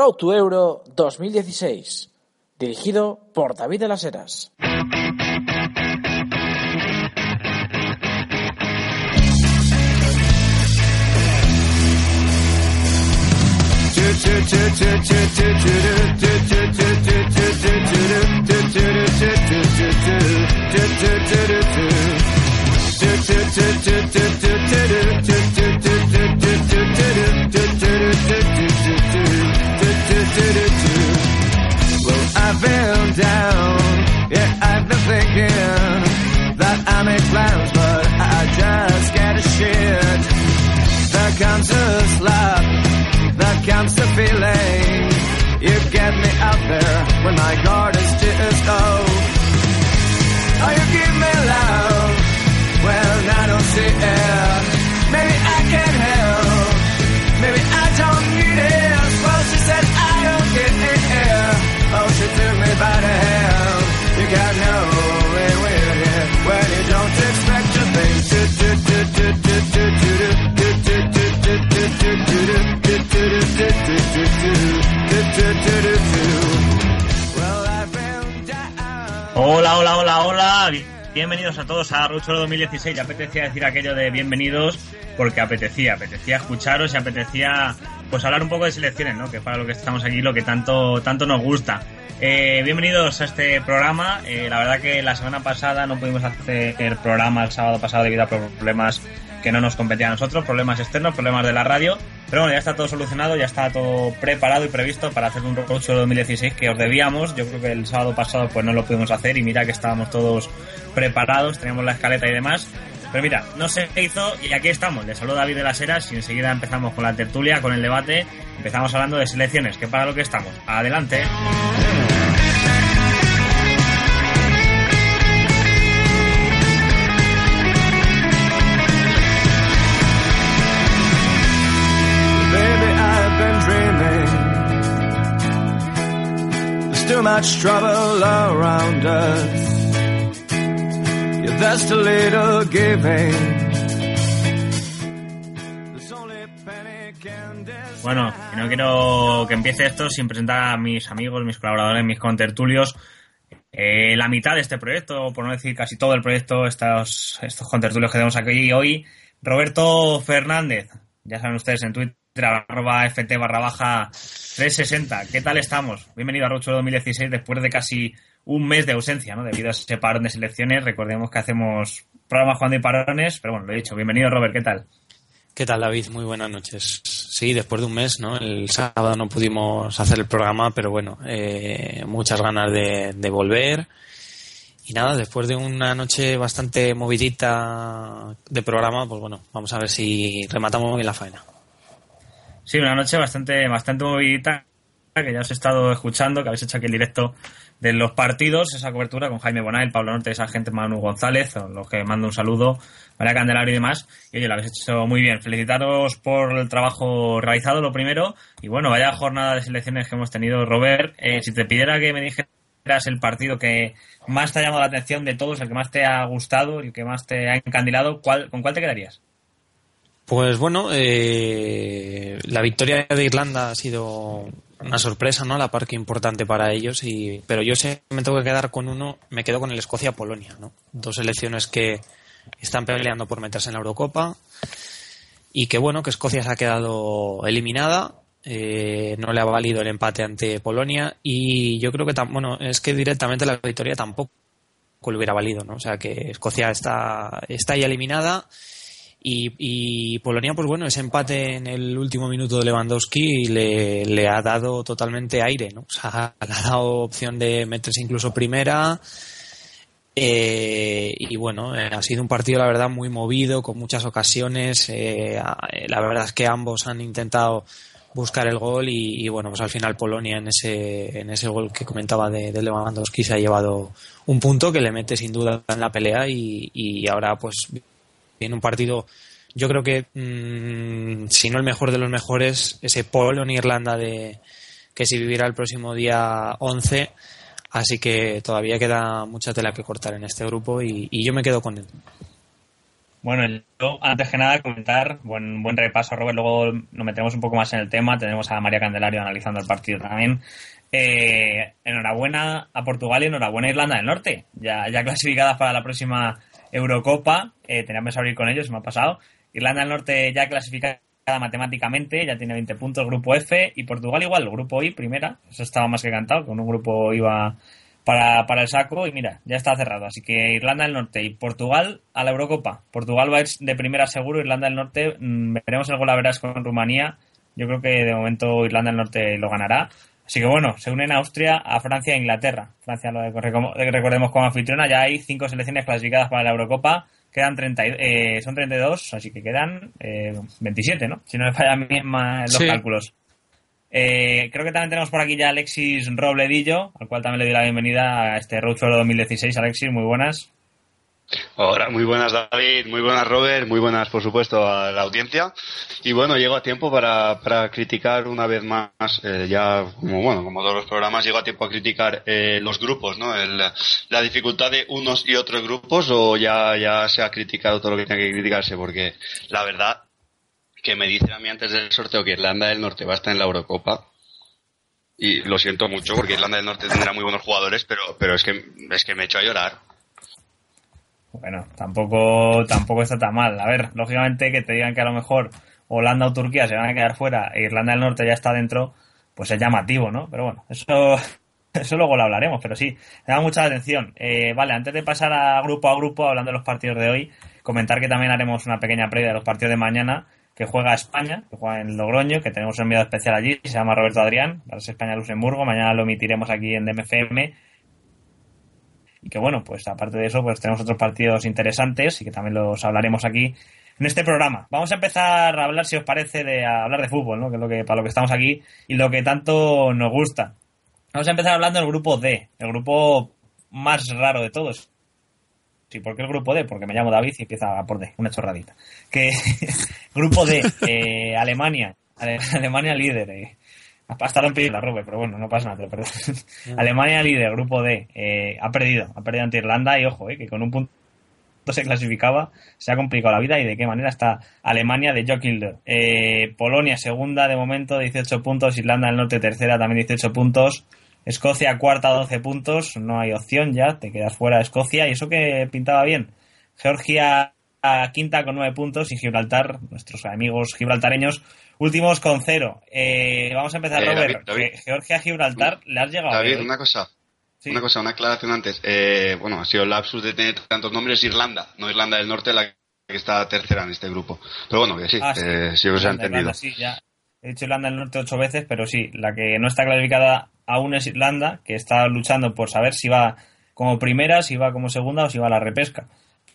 Road to Euro 2016, dirigido por David de las Heras. Well, I've been down, yeah, I've been thinking that I make plans, but I just get a shit. There comes a slap, there comes a feeling. You get me out there when my guard is just low. Oh, you give me love when I don't see it. Hola, hola, hola, hola. Bienvenidos a todos a Rucho 2016. Ya apetecía decir aquello de bienvenidos porque apetecía, apetecía escucharos y apetecía pues hablar un poco de selecciones, ¿no? Que para lo que estamos aquí, lo que tanto, tanto nos gusta. Eh, bienvenidos a este programa. Eh, la verdad que la semana pasada no pudimos hacer el programa el sábado pasado debido a problemas que no nos competían a nosotros, problemas externos, problemas de la radio. Pero bueno, ya está todo solucionado, ya está todo preparado y previsto para hacer un Roadshow 2016 que os debíamos. Yo creo que el sábado pasado pues no lo pudimos hacer y mira que estábamos todos preparados, teníamos la escaleta y demás. Pero mira, no se hizo y aquí estamos. Les saludo David de las Heras y enseguida empezamos con la tertulia, con el debate. Empezamos hablando de selecciones, que para lo que estamos. Adelante. Around us. And despair. Bueno, no quiero que empiece esto sin presentar a mis amigos, mis colaboradores, mis contertulios. Eh, la mitad de este proyecto, por no decir casi todo el proyecto, estos, estos contertulios que tenemos aquí hoy. Roberto Fernández, ya saben ustedes en Twitter, arroba ft barra baja 360. ¿Qué tal estamos? Bienvenido a Rocho 2016 después de casi un mes de ausencia, ¿no? Debido a ese parón de selecciones. Recordemos que hacemos programas jugando y parones, pero bueno, lo he dicho. Bienvenido, Robert, ¿qué tal? ¿Qué tal, David? Muy buenas noches. Sí, después de un mes, ¿no? El sábado no pudimos hacer el programa, pero bueno, eh, muchas ganas de, de volver. Y nada, después de una noche bastante movidita de programa, pues bueno, vamos a ver si rematamos bien la faena. Sí, una noche bastante, bastante movidita, que ya os he estado escuchando, que habéis hecho aquí el directo de los partidos, esa cobertura con Jaime Bonal, Pablo Norte, esa gente Manu González, los que mando un saludo, María Candelario y demás. Y oye, lo habéis hecho muy bien. Felicitaros por el trabajo realizado, lo primero. Y bueno, vaya jornada de selecciones que hemos tenido. Robert, eh, si te pidiera que me dijeras el partido que más te ha llamado la atención de todos, el que más te ha gustado, el que más te ha encandilado, ¿cuál, ¿con cuál te quedarías? Pues bueno, eh, la victoria de Irlanda ha sido una sorpresa, ¿no? La par que importante para ellos, y, pero yo sé me tengo que quedar con uno, me quedo con el Escocia-Polonia, ¿no? Dos selecciones que están peleando por meterse en la Eurocopa y que bueno, que Escocia se ha quedado eliminada, eh, no le ha valido el empate ante Polonia y yo creo que, tam- bueno, es que directamente la victoria tampoco le hubiera valido, ¿no? O sea que Escocia está, está ya eliminada y, y Polonia, pues bueno, ese empate en el último minuto de Lewandowski le, le ha dado totalmente aire, ¿no? Ha dado opción de meterse incluso primera. Eh, y bueno, eh, ha sido un partido, la verdad, muy movido, con muchas ocasiones. Eh, a- la verdad es que ambos han intentado buscar el gol y, y, bueno, pues al final Polonia en ese, en ese gol que comentaba de, de Lewandowski se ha llevado un punto que le mete sin duda en la pelea y, y ahora pues viene un partido, yo creo que mm, si no el mejor de los mejores, ese Polonia-Irlanda de que se vivirá el próximo día 11, así que todavía queda mucha tela que cortar en este grupo y, y yo me quedo con él. Bueno, yo, antes que nada, comentar, buen, buen repaso, Robert. Luego nos metemos un poco más en el tema. Tenemos a María Candelario analizando el partido también. Eh, enhorabuena a Portugal y enhorabuena a Irlanda del Norte, ya, ya clasificadas para la próxima Eurocopa. Eh, teníamos que abrir con ellos, me ha pasado. Irlanda del Norte ya clasificada matemáticamente, ya tiene 20 puntos, grupo F, y Portugal igual, grupo I, primera. Eso estaba más que cantado, con un grupo iba para, para el saco y mira, ya está cerrado. Así que Irlanda del Norte y Portugal a la Eurocopa. Portugal va a ir de primera seguro, Irlanda del Norte mm, veremos el gol a verás con Rumanía. Yo creo que de momento Irlanda del Norte lo ganará. Así que bueno, se unen Austria, a Francia e Inglaterra. Francia, lo recordemos como anfitriona, ya hay cinco selecciones clasificadas para la Eurocopa. Quedan 30, eh, son 32, así que quedan eh, 27, ¿no? Si no me fallan los cálculos. Eh, creo que también tenemos por aquí ya Alexis Robledillo, al cual también le doy la bienvenida a este Roadshow 2016. Alexis, muy buenas. Hola, muy buenas David, muy buenas Robert, muy buenas por supuesto a la audiencia. Y bueno, llego a tiempo para, para criticar una vez más, eh, ya como bueno, como todos los programas, llego a tiempo a criticar eh, los grupos, ¿no? El, la dificultad de unos y otros grupos o ya, ya se ha criticado todo lo que tiene que criticarse porque la verdad que me dicen a mí antes del sorteo que Irlanda del Norte va a estar en la Eurocopa. Y lo siento mucho porque Irlanda del Norte tendrá muy buenos jugadores, pero, pero es que, es que me he hecho a llorar. Bueno, tampoco, tampoco está tan mal. A ver, lógicamente que te digan que a lo mejor Holanda o Turquía se van a quedar fuera e Irlanda del Norte ya está dentro, pues es llamativo, ¿no? Pero bueno, eso, eso luego lo hablaremos, pero sí, me da mucha atención. Eh, vale, antes de pasar a grupo a grupo, hablando de los partidos de hoy, comentar que también haremos una pequeña previa de los partidos de mañana, que juega España, que juega en Logroño, que tenemos un enviado especial allí, se llama Roberto Adrián, para España-Luxemburgo, mañana lo emitiremos aquí en DMFM y que bueno, pues aparte de eso, pues tenemos otros partidos interesantes y que también los hablaremos aquí en este programa. Vamos a empezar a hablar, si os parece, de hablar de fútbol, ¿no? Que es lo que, para lo que estamos aquí y lo que tanto nos gusta. Vamos a empezar hablando del grupo D, el grupo más raro de todos. Sí, ¿por qué el grupo D? Porque me llamo David y empieza por D, una chorradita. Que grupo D, eh, Alemania, Alemania líder, eh, hasta lo la Robert, pero bueno, no pasa nada, Alemania líder, grupo D, eh, ha perdido, ha perdido ante Irlanda y ojo, eh, que con un punto se clasificaba, se ha complicado la vida y de qué manera está Alemania de Joe Kilder. Eh, Polonia segunda de momento, 18 puntos, Irlanda del Norte tercera también 18 puntos, Escocia cuarta 12 puntos, no hay opción ya, te quedas fuera de Escocia y eso que pintaba bien. Georgia quinta con 9 puntos y Gibraltar, nuestros amigos gibraltareños, Últimos con cero. Eh, vamos a empezar, eh, Robert. Georgia Gibraltar, ¿le has llegado? David, una cosa. Una cosa, una aclaración antes. Eh, bueno, ha sido el lapsus de tener tantos nombres Irlanda, no Irlanda del Norte, la que está tercera en este grupo. Pero bueno, que sí, ah, sí. Eh, sí os ha entendido. sí, ya. He dicho Irlanda del Norte ocho veces, pero sí, la que no está clasificada aún es Irlanda, que está luchando por saber si va como primera, si va como segunda o si va a la repesca.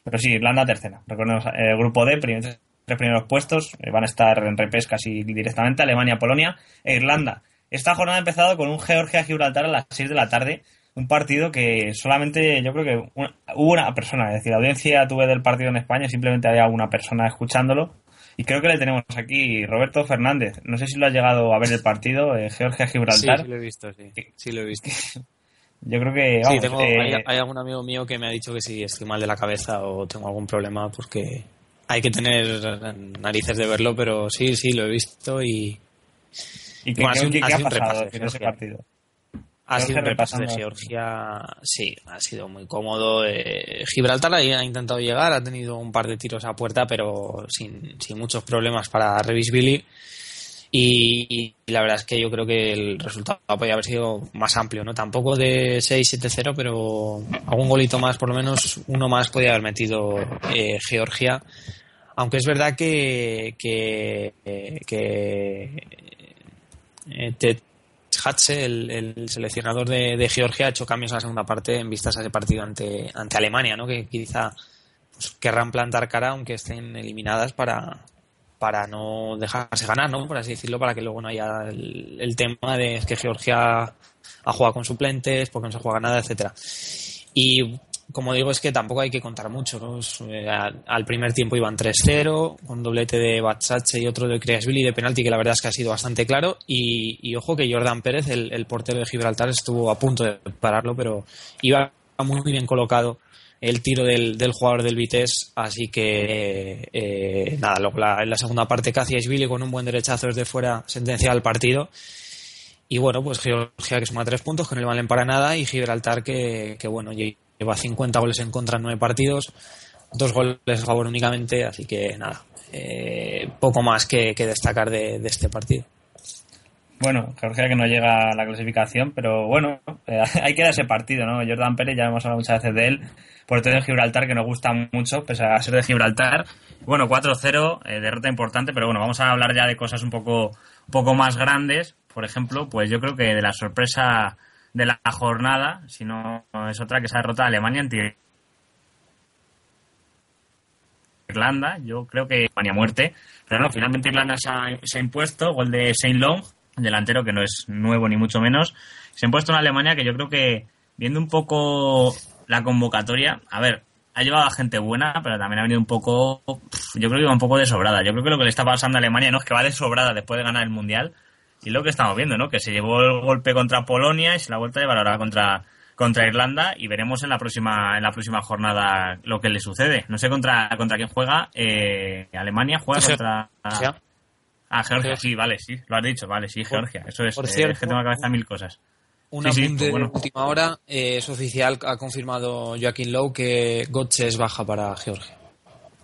Pero sí, Irlanda tercera. Recordemos, el grupo D, tres primeros puestos, eh, van a estar en repesca así directamente, Alemania, Polonia e Irlanda. Esta jornada ha empezado con un Georgia-Gibraltar a las 6 de la tarde, un partido que solamente yo creo que hubo una persona, es decir, la audiencia tuve del partido en España, simplemente había una persona escuchándolo. Y creo que le tenemos aquí, Roberto Fernández. No sé si lo has llegado a ver el partido, eh, Georgia-Gibraltar. Sí, sí, lo he visto, sí. Sí, lo he visto. Yo creo que. sí, tengo, eh, hay, algún amigo mío que me ha dicho que si estoy mal de la cabeza o tengo algún problema porque hay que tener narices de verlo, pero sí, sí, lo he visto y. ¿Y qué, ha sido, repaso en ese partido? Ha sido un repaso de Georgia, sí, ha sido muy cómodo. Eh, Gibraltar ha intentado llegar, ha tenido un par de tiros a puerta, pero sin, sin muchos problemas para Revis Billy. Y, la verdad es que yo creo que el resultado podría haber sido más amplio, ¿no? Tampoco de 6-7-0, pero algún golito más, por lo menos uno más podía haber metido eh, Georgia. Aunque es verdad que, que, que eh, Ted Hatche, el, seleccionador de, Georgia, ha hecho cambios en la segunda parte en vistas a ese partido ante, ante Alemania, ¿no? Que quizá pues, querrán plantar cara aunque estén eliminadas para, para no dejarse ganar, ¿no? Por así decirlo, para que luego no haya el, tema de que Georgia ha jugado con suplentes, porque no se juega nada, etcétera. Y como digo, es que tampoco hay que contar mucho. ¿no? Eh, al primer tiempo iban 3-0, con doblete de Batsache y otro de Creasville y de penalti, que la verdad es que ha sido bastante claro. Y, ojo que Jordan Pérez, el, portero de Gibraltar, estuvo a punto de pararlo, pero iba muy bien colocado el tiro del, del jugador del Vitesse, así que eh, nada, luego la, en la segunda parte Billy con un buen derechazo desde fuera sentencia al partido. Y bueno, pues Georgia que suma tres puntos, que no le valen para nada, y Gibraltar que, que bueno, lleva 50 goles en contra en nueve partidos, dos goles a favor únicamente, así que nada, eh, poco más que, destacar de, de este partido. Bueno, Georgia que no llega a la clasificación, pero bueno, eh, hay que dar ese partido, ¿no? Jordan Pérez, ya hemos hablado muchas veces de él, por todo de Gibraltar, que nos gusta mucho, pese a ser de Gibraltar. Bueno, 4-0, eh, derrota importante, pero bueno, vamos a hablar ya de cosas un poco, un poco más grandes. Por ejemplo, pues yo creo que de la sorpresa de la jornada, si no es otra, que se ha derrotado Alemania en Irlanda. Yo creo que Alemania muerte, pero no, finalmente Irlanda se ha, se ha impuesto, gol de Saint Long delantero que no es nuevo ni mucho menos. Se ha puesto en Alemania que yo creo que, viendo un poco la convocatoria, a ver, ha llevado a gente buena, pero también ha venido un poco, yo creo que va un poco de sobrada. Yo creo que lo que le está pasando a Alemania no es que va de sobrada después de ganar el Mundial, y lo que estamos viendo, ¿no? Que se llevó el golpe contra Polonia y se la vuelta a llevar ahora contra, contra Irlanda y veremos en la próxima en la próxima jornada lo que le sucede. No sé contra contra quién juega. Eh, Alemania juega contra. Ah, Georgia, sí, vale, sí, lo has dicho, vale, sí, Georgia. Eso es, por eh, cierto, es que tengo en la cabeza mil cosas. Un Sí, sí, apunte pues bueno. de última hora, eh, es oficial, ha confirmado Joaquín Lowe que Götze es baja para Georgia.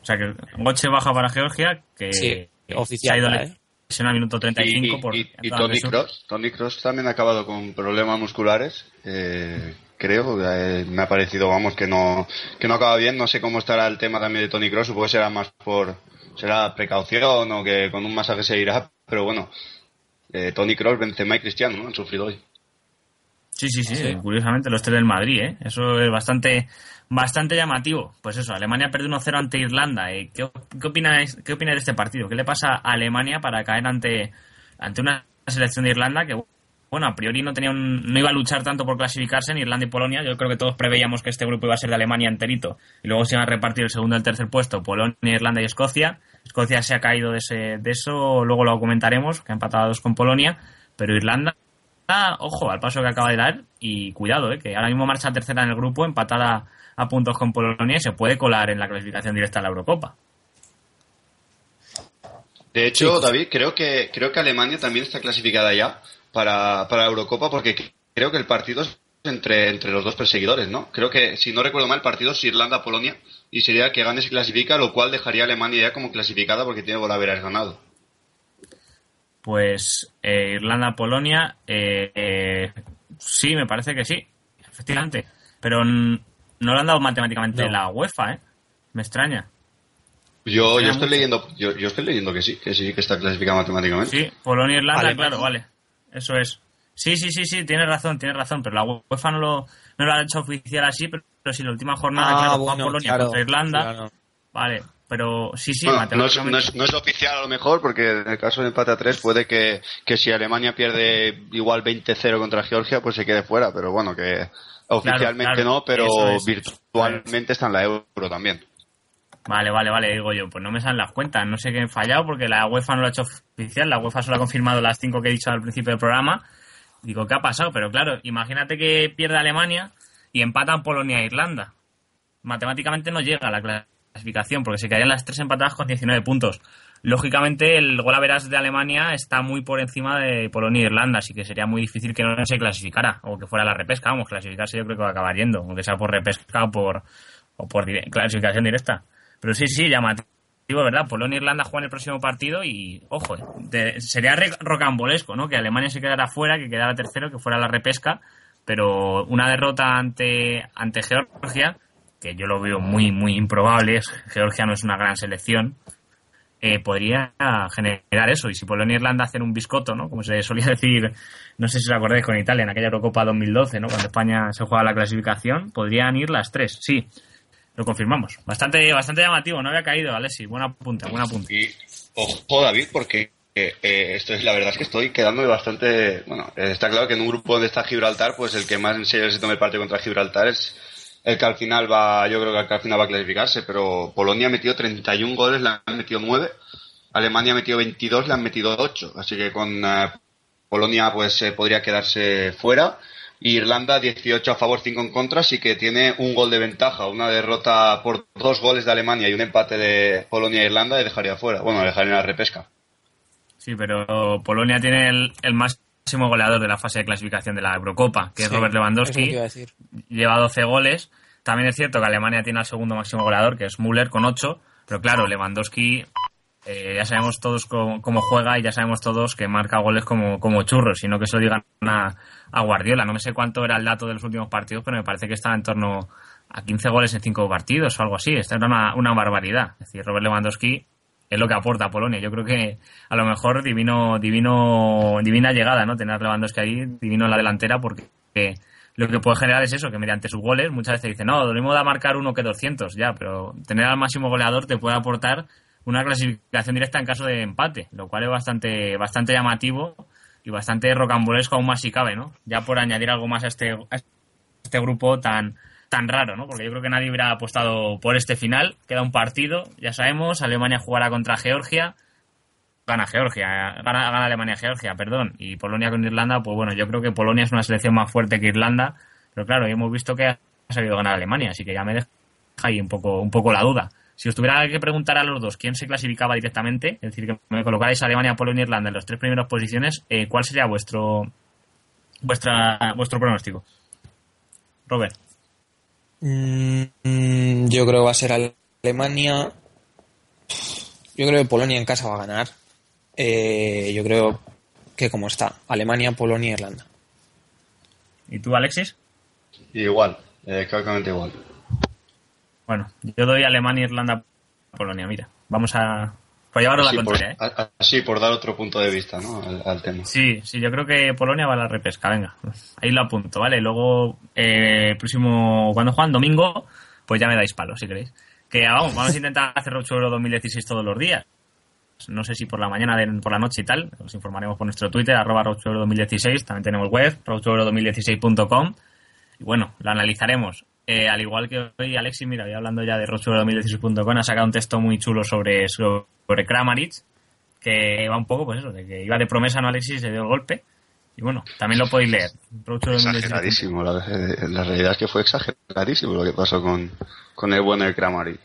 O sea que Goche baja para Georgia, que Sí, se oficial ha ido ¿eh? al minuto 35 Y, por y- y Tony. Cross, Tony Cross también ha acabado con problemas musculares, eh, creo, eh, me ha parecido, vamos, que no, que no acaba bien, no sé cómo estará el tema también de Tony Cross, supongo que será más por, será precaución o que con un masaje se irá, pero bueno, eh, Tony Cross, Benzema y Cristiano, ¿no? Han sufrido hoy. Sí, sí, sí, Sí. curiosamente los tres del Madrid, ¿eh? Eso es bastante bastante llamativo. Pues eso, Alemania perdió 1-0 ante Irlanda. ¿eh? ¿Qué, qué opináis qué opináis de este partido? ¿Qué le pasa a Alemania para caer ante ante una selección de Irlanda que bueno, a priori no tenía un- no iba a luchar tanto por clasificarse en Irlanda y Polonia. Yo creo que todos preveíamos que este grupo iba a ser de Alemania enterito y luego se iban a repartir el segundo y el tercer puesto, Polonia, Irlanda y Escocia. Escocia se ha caído de ese de eso, luego lo comentaremos, que ha empatado a dos con Polonia, pero Irlanda Ah, ojo al paso que acaba de dar y cuidado, eh, que ahora mismo marcha tercera en el grupo, empatada a puntos con Polonia y se puede colar en la clasificación directa a la Eurocopa. De hecho, David, creo que creo que Alemania también está clasificada ya para, para la Eurocopa porque creo que el partido es entre, entre los dos perseguidores, ¿no? Creo que, si no recuerdo mal, el partido es Irlanda-Polonia y sería el que gane se clasifica, lo cual dejaría a Alemania ya como clasificada porque tiene Golaveras ganado. Pues eh, Irlanda-Polonia, eh, eh, sí, me parece que sí, efectivamente. Pero n- no lo han dado matemáticamente No. la UEFA, ¿eh? Me extraña. Yo, yo estoy mucho. leyendo, yo, yo estoy leyendo que sí, que sí que está clasificada matemáticamente. Sí, Polonia-Irlanda, Alemania. claro, vale. Eso es. Sí, sí, sí, sí, tienes razón, tienes razón, pero la UEFA no lo, no lo ha hecho oficial así, pero, pero si la última jornada, Ah, claro, bueno, Polonia claro, contra Irlanda, claro. vale, pero sí, sí, Bueno, no, es, matemáticamente. no es- no es oficial a lo mejor, porque en el caso de empate a 3 puede que, que si Alemania pierde igual 20-0 contra Georgia, pues se quede fuera, pero bueno, que oficialmente claro, no, pero es. virtualmente está en la euro también. Vale, vale, vale, digo yo, pues no me salen las cuentas, no sé qué he fallado porque la UEFA no lo ha hecho oficial, la UEFA solo ha confirmado las cinco que he dicho al principio del programa. Digo, ¿qué ha pasado? Pero claro, imagínate que pierde Alemania y empatan Polonia e Irlanda. Matemáticamente no llega a la clasificación porque se quedarían las tres empatadas con 19 puntos. Lógicamente el gol a veras de Alemania está muy por encima de Polonia e Irlanda, así que sería muy difícil que no se clasificara o que fuera la repesca. Vamos, clasificarse yo creo que va a acabar yendo, aunque sea por repesca o por, o por clasificación directa. Pero sí, sí, llamativo, ¿verdad? Polonia e Irlanda juegan el próximo partido y, ojo, sería rocambolesco, ¿no? Que Alemania se quedara fuera, que quedara tercero, que fuera la repesca, pero una derrota ante, ante Georgia, que yo lo veo muy, muy improbable, Georgia no es una gran selección, eh, podría generar eso. Y si Polonia e Irlanda hacen un biscotto, ¿no? Como se solía decir, no sé si os acordáis con Italia en aquella Eurocopa 2012, ¿no? Cuando España se juega la clasificación, podrían ir las tres, sí. Lo confirmamos. Bastante, bastante llamativo, no había caído, Alessi. Buena punta, buena punta. Y ojo, David, porque eh, eh, esto es, la verdad es que estoy quedándome bastante. Bueno, eh, está claro que en un grupo donde está Gibraltar, pues el que más en serio se tome parte contra Gibraltar es el que al final va, yo creo que al final va a clasificarse. Pero Polonia ha metido 31 goles, le han metido 9. Alemania ha metido 22, le han metido 8. Así que con eh, Polonia, pues podría quedarse fuera. Y Irlanda 18 a favor, 5 en contra, así que tiene un gol de ventaja, una derrota por dos goles de Alemania y un empate de Polonia e Irlanda y dejaría fuera. Bueno, dejaría en la repesca. Sí, pero Polonia tiene el, el máximo goleador de la fase de clasificación de la Eurocopa, que es Sí, Robert Lewandowski. Lleva 12 goles. También es cierto que Alemania tiene al segundo máximo goleador, que es Müller, con 8. Pero claro, Lewandowski, eh, ya sabemos todos cómo, juega y ya sabemos todos que marca goles como, como churros, sino que se lo digan a, a Guardiola. No me sé cuánto era el dato de los últimos partidos, pero me parece que estaba en torno a 15 goles en 5 partidos o algo así. Esta era una, una barbaridad. Es decir, Robert Lewandowski es lo que aporta a Polonia. Yo creo que a lo mejor divino, divino, divina llegada, ¿no? Tener Lewandowski ahí, divino en la delantera, porque lo que puede generar es eso, que mediante sus goles muchas veces dicen, no, lo mismo da marcar uno que 200, ya, pero tener al máximo goleador te puede aportar una clasificación directa en caso de empate, lo cual es bastante, bastante llamativo y bastante rocambolesco aún más si cabe, ¿no? Ya por añadir algo más a este, este grupo tan, tan raro, ¿no? Porque yo creo que nadie hubiera apostado por este final. Queda un partido, ya sabemos, Alemania jugará contra Georgia, gana Georgia, gana, gana Alemania Georgia, perdón, y Polonia con Irlanda, pues bueno, yo creo que Polonia es una selección más fuerte que Irlanda, pero claro, hemos visto que ha sabido ganar Alemania, así que ya me deja ahí un poco, un poco la duda. Si os tuviera que preguntar a los dos quién se clasificaba directamente, es decir, que me colocarais Alemania, Polonia e Irlanda en las tres primeras posiciones, eh, ¿cuál sería vuestro vuestra vuestro pronóstico? Robert. Mm, yo creo que va a ser Alemania. Yo creo que Polonia en casa va a ganar. Eh, yo creo que como está, Alemania, Polonia, Irlanda. ¿Y tú, Alexis? Igual, eh, exactamente igual. Bueno, yo doy Alemania, Irlanda, Polonia, mira. Vamos a... Por llevarlo a Así la por, contraria, ¿eh? a- a- así, por dar otro punto de vista ¿no? al, al tema. Sí, sí, yo creo que Polonia va a la repesca, venga. Ahí lo apunto, ¿vale? Luego, eh, próximo, cuando juegan domingo, pues ya me dais palo, si queréis. Que vamos, vamos a intentar hacer Rocho Euro 2016 todos los días. No sé si por la mañana, por la noche y tal. Os informaremos por nuestro Twitter, arroba Euro 2016. También tenemos web, rochoeuro2016.com. Y bueno, lo analizaremos. Eh, al igual que hoy, Alexis, mira, voy hablando ya de rochoeuro2016.com, ha sacado un texto muy chulo sobre, sobre Kramaric, que va un poco, pues eso, de que iba de promesa, ¿no, Alexis? y Se dio el golpe. Y bueno, también lo podéis leer. Rocho Euro 2016.com. Exageradísimo, la, eh, la realidad es que fue exageradísimo lo que pasó con, con el buen El Kramaric.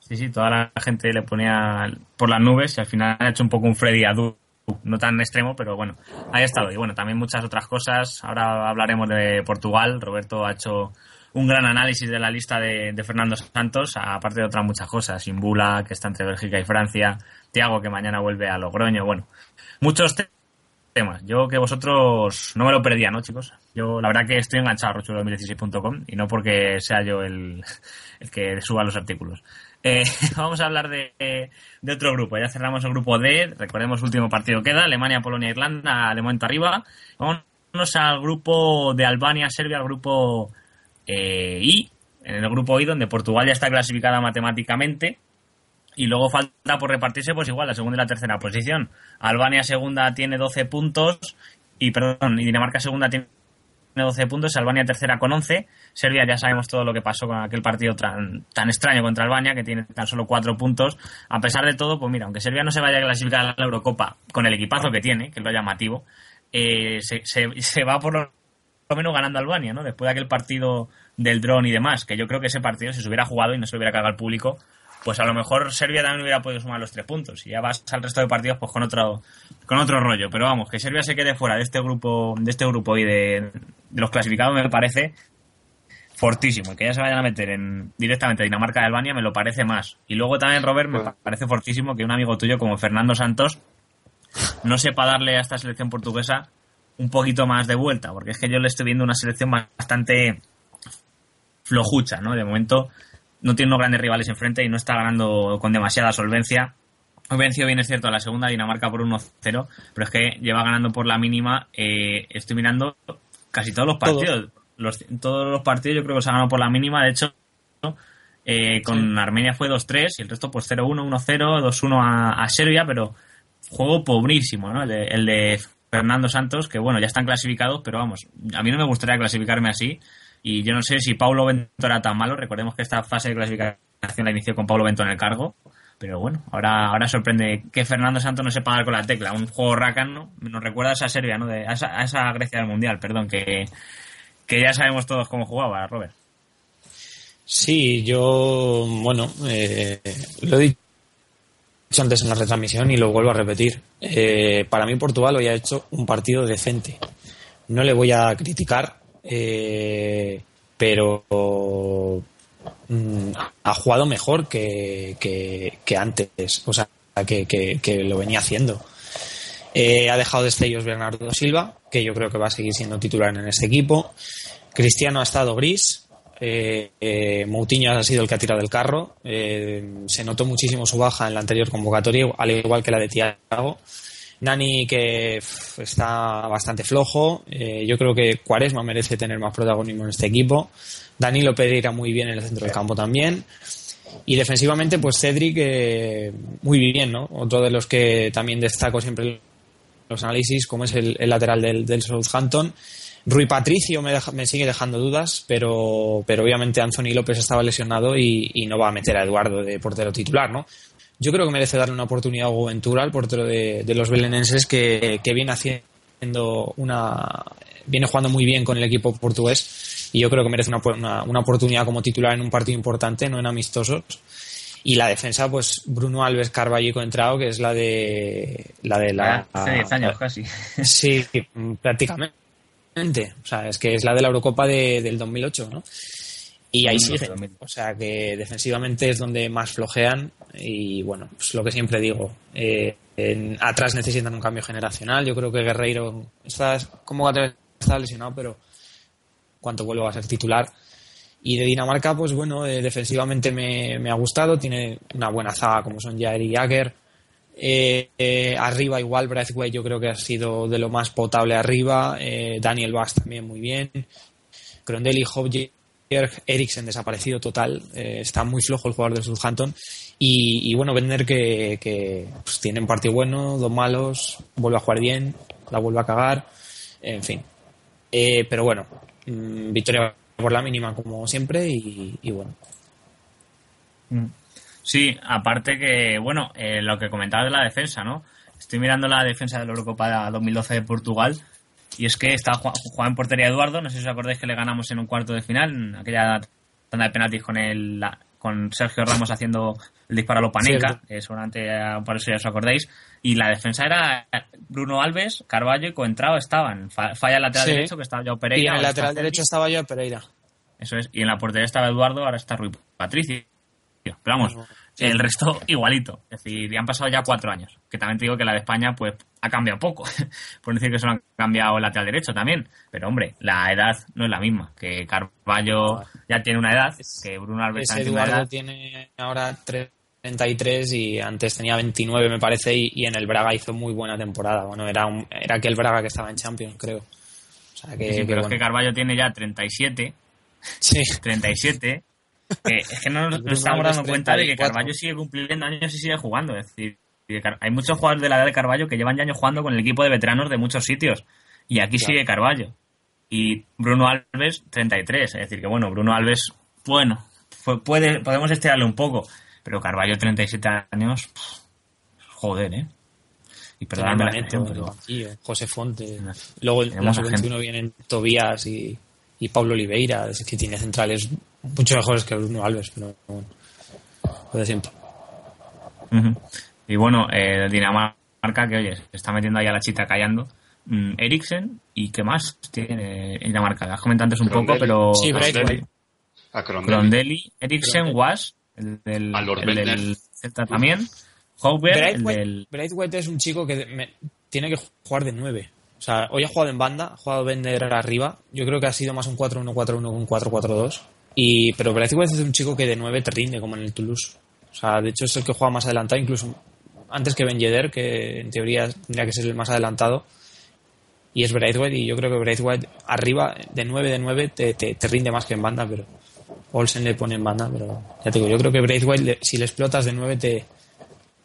Sí, sí, toda la gente le ponía por las nubes y al final ha hecho un poco un Freddy Adu, no tan extremo, pero bueno, ahí ha estado. Y bueno, también muchas otras cosas. Ahora hablaremos de Portugal. Roberto ha hecho un gran análisis de la lista de, de Fernando Santos, aparte de otras muchas cosas. Imbula, que está entre Bélgica y Francia. Tiago, que mañana vuelve a Logroño. Bueno, muchos te- temas. Yo que vosotros no me lo perdía, ¿no, chicos? Yo la verdad que estoy enganchado a rochuelo2016.com y no porque sea yo el, el que suba los artículos. Eh, vamos a hablar de, de otro grupo. Ya cerramos el grupo D. Recordemos último partido que queda. Alemania, Polonia, Irlanda, de momento arriba. Vámonos al grupo de Albania, Serbia, al grupo eh, I. En el grupo I, donde Portugal ya está clasificada matemáticamente. Y luego falta por repartirse, pues igual, la segunda y la tercera posición. Albania segunda tiene 12 puntos. Y, perdón, y Dinamarca segunda tiene 12 puntos, Albania tercera con 11. Serbia ya sabemos todo lo que pasó con aquel partido tan, tan extraño contra Albania, que tiene tan solo 4 puntos. A pesar de todo, pues mira, aunque Serbia no se vaya a clasificar a la Eurocopa con el equipazo que tiene, que es lo llamativo, eh, se, se, se va por lo lo menos ganando Albania, ¿no? Después de aquel partido del dron y demás, que yo creo que ese partido, si se hubiera jugado y no se lo hubiera cargado al público, pues a lo mejor Serbia también hubiera podido sumar los tres puntos. Y ya vas al resto de partidos pues con otro, con otro rollo. Pero vamos, que Serbia se quede fuera de este grupo, de este grupo y de, de los clasificados me parece fortísimo. Y que ya se vayan a meter en directamente a Dinamarca y Albania me lo parece más. Y luego también, Robert, me parece fortísimo que un amigo tuyo como Fernando Santos no sepa darle a esta selección portuguesa un poquito más de vuelta, porque es que yo le estoy viendo una selección bastante flojucha, ¿no? De momento no tiene unos grandes rivales enfrente y no está ganando con demasiada solvencia. Hoy venció bien, es cierto, a la segunda Dinamarca por 1-0, pero es que lleva ganando por la mínima. eh, estoy mirando casi todos los Todos. partidos. Los, todos los partidos yo creo que se ha ganado por la mínima. De hecho, eh, con Armenia fue 2-3 y el resto pues 0-1, 1-0, 2-1 a, a Serbia, pero juego pobrísimo, ¿no? El de, el de Fernando Santos, que bueno, ya están clasificados, pero vamos, a mí no me gustaría clasificarme así. Y yo no sé si Paulo Bento era tan malo. Recordemos que esta fase de clasificación la inició con Paulo Bento en el cargo. Pero bueno, ahora, ahora sorprende que Fernando Santos no sepa dar con la tecla. Un juego rácano. Nos recuerda a esa Serbia, ¿no? De- a, esa, a esa Grecia del Mundial, perdón, que, que ya sabemos todos cómo jugaba, Robert. Sí, yo, bueno, eh, lo he antes en la retransmisión y lo vuelvo a repetir. Eh, para mí Portugal hoy ha hecho un partido decente. No le voy a criticar, eh, pero mm, ha jugado mejor que, antes, o sea, que lo venía haciendo. Eh, ha dejado destellos Bernardo Silva, que yo creo que va a seguir siendo titular en este equipo. Cristiano ha estado gris. Eh, eh, Moutinho ha sido el que ha tirado el carro. Eh, se notó muchísimo su baja en la anterior convocatoria, al igual que la de Thiago. Nani que está bastante flojo. Yo creo que Cuaresma merece tener más protagonismo en este equipo. Danilo Pereira muy bien en el centro del campo también. Y defensivamente, pues Cedric muy bien, ¿no? Otro de los que también destaco siempre en los análisis, como es el, lateral del Southampton. Rui Patricio me, deja- me sigue dejando dudas, pero, pero obviamente Anthony López estaba lesionado y, y no va a meter a Eduardo de portero titular, ¿no? Yo creo que merece darle una oportunidad a Hugo Ventura, al portero de, de los belenenses, que, que viene haciendo una. viene jugando muy bien con el equipo portugués y yo creo que merece una, una, una oportunidad como titular en un partido importante, no en amistosos. Y la defensa, pues Bruno Alves, Carvalho y Coentrao, que es la de la de la Hace 10 años casi. Sí, prácticamente. O sea, es que es la de la Eurocopa de- del 2008, ¿no? Y ahí 2008, sigue. 2000. O sea, que defensivamente es donde más flojean. Y bueno, pues lo que siempre digo. eh, en- atrás necesitan un cambio generacional. Yo creo que Guerreiro está como está lesionado, pero cuanto vuelva a ser titular. Y de Dinamarca, pues bueno, eh, defensivamente me, me ha gustado. Tiene una buena zaga como son Jair y Jagger. Eh, eh, arriba igual Braithwaite yo creo que ha sido de lo más potable arriba. Eh, Daniel Bass también muy bien. Crondelli, Hobjer, Eriksen desaparecido total. Está muy flojo el jugador del Southampton. Y, y bueno, Bender que, pues, tiene un partido bueno, dos malos, vuelve a jugar bien, la vuelve a cagar. En fin. Pero bueno, mm, victoria por la mínima como siempre y, y bueno. Sí, aparte que, bueno, eh, lo que comentaba de la defensa, ¿no? Estoy mirando la defensa de la Eurocopa 2012 de Portugal y es que está jugando en portería Eduardo, no sé si os acordáis que le ganamos en un cuarto de final, en aquella tanda de penaltis con el, la- con Sergio Ramos haciendo el disparo a Lopaneca, seguramente eh, por eso ya os acordáis, y la defensa era Bruno Alves, Carballo y Coentrao estaban, Fa- falla el lateral Sí. derecho que estaba Joao Pereira. y en el lateral derecho estaba yo Pereira. Eso es. Y en la portería estaba Eduardo, ahora está Rui Patricio. Pero vamos, Sí. el resto igualito. Es decir, ya han pasado ya cuatro años. Que también te digo que la de España, pues, ha cambiado poco. Por decir que solo han cambiado el lateral derecho también. Pero hombre, la edad no es la misma. Que Carballo ya tiene una edad, que Bruno Alves también tiene una edad. tiene ahora 33 y antes tenía 29 me parece y, y en el Braga hizo muy buena temporada. Bueno, era un, era aquel Braga que estaba en Champions, creo. O sea que, Sí, que pero es bueno. que Carballo tiene ya 37. Sí. 37. Es que no nos, estamos dando cuenta de que 34. Carballo sigue cumpliendo años y sigue jugando. Es decir, hay muchos jugadores de la edad de Carballo que llevan ya años jugando con el equipo de veteranos de muchos sitios. Y aquí Claro. sigue Carballo. Y Bruno Alves, 33. Es decir, que bueno, Bruno Alves, bueno, puede, podemos estirarle un poco. Pero Carballo, 37 años, pff, joder, ¿eh? Y perdóname la el pero... José Fonte. Luego en la Tenemos a sub-21 vienen Tobías y, y Pablo Oliveira. Es que tiene centrales mucho mejores que Bruno Alves, pero bueno. Lo de siempre. Y bueno, eh, Dinamarca, que oye, se está metiendo ahí a la chita callando. Mm, Eriksen, ¿y qué más tiene Dinamarca? Has comentado antes un poco, pero. Sí, Braithwaite. A. Crondelli, Eriksen, Was, el del, el del Celta también. Hauber, el del. Braithwaite es un chico que me- tiene que jugar de 9. O sea, hoy ha jugado en banda, ha jugado Bender arriba. Yo creo que ha sido más un 4-1-4-1 que un 4-4-2. Y, pero Braithwaite es un chico que de 9 te rinde, como en el Toulouse. O sea, de hecho es el que juega más adelantado, incluso antes que Ben Yedder, que en teoría tendría que ser el más adelantado. Y es Braithwaite, y yo creo que Braithwaite arriba, de 9 de 9, te, te, te rinde más que en banda, pero Olsen le pone en banda, pero ya te digo, yo creo que Braithwaite, si le explotas de 9, te,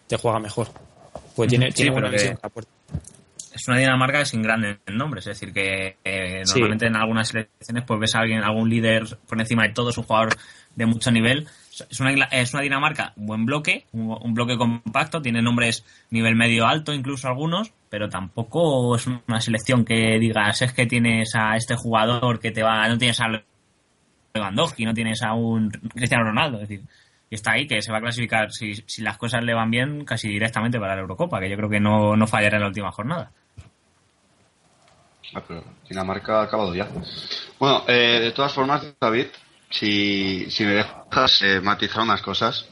te juega mejor. Pues tiene, Sí, tiene buena que- visión a la puerta. Es una Dinamarca sin grandes nombres, es decir, que eh, Sí. normalmente en algunas selecciones pues ves a alguien, algún líder por encima de todos, un jugador de mucho nivel, es una, es una Dinamarca buen bloque, un, un bloque compacto, tiene nombres nivel medio alto, incluso algunos, pero tampoco es una selección que digas es que tienes a este jugador que te va, no tienes a Lewandowski, no tienes a un Cristiano Ronaldo, es decir, y está ahí que se va a clasificar si, si las cosas le van bien casi directamente para la Eurocopa, que yo creo que no, no fallará en la última jornada. Ah, pero Dinamarca ha acabado ya. Bueno, eh, de todas formas, David, si, si me dejas eh, matizar unas cosas.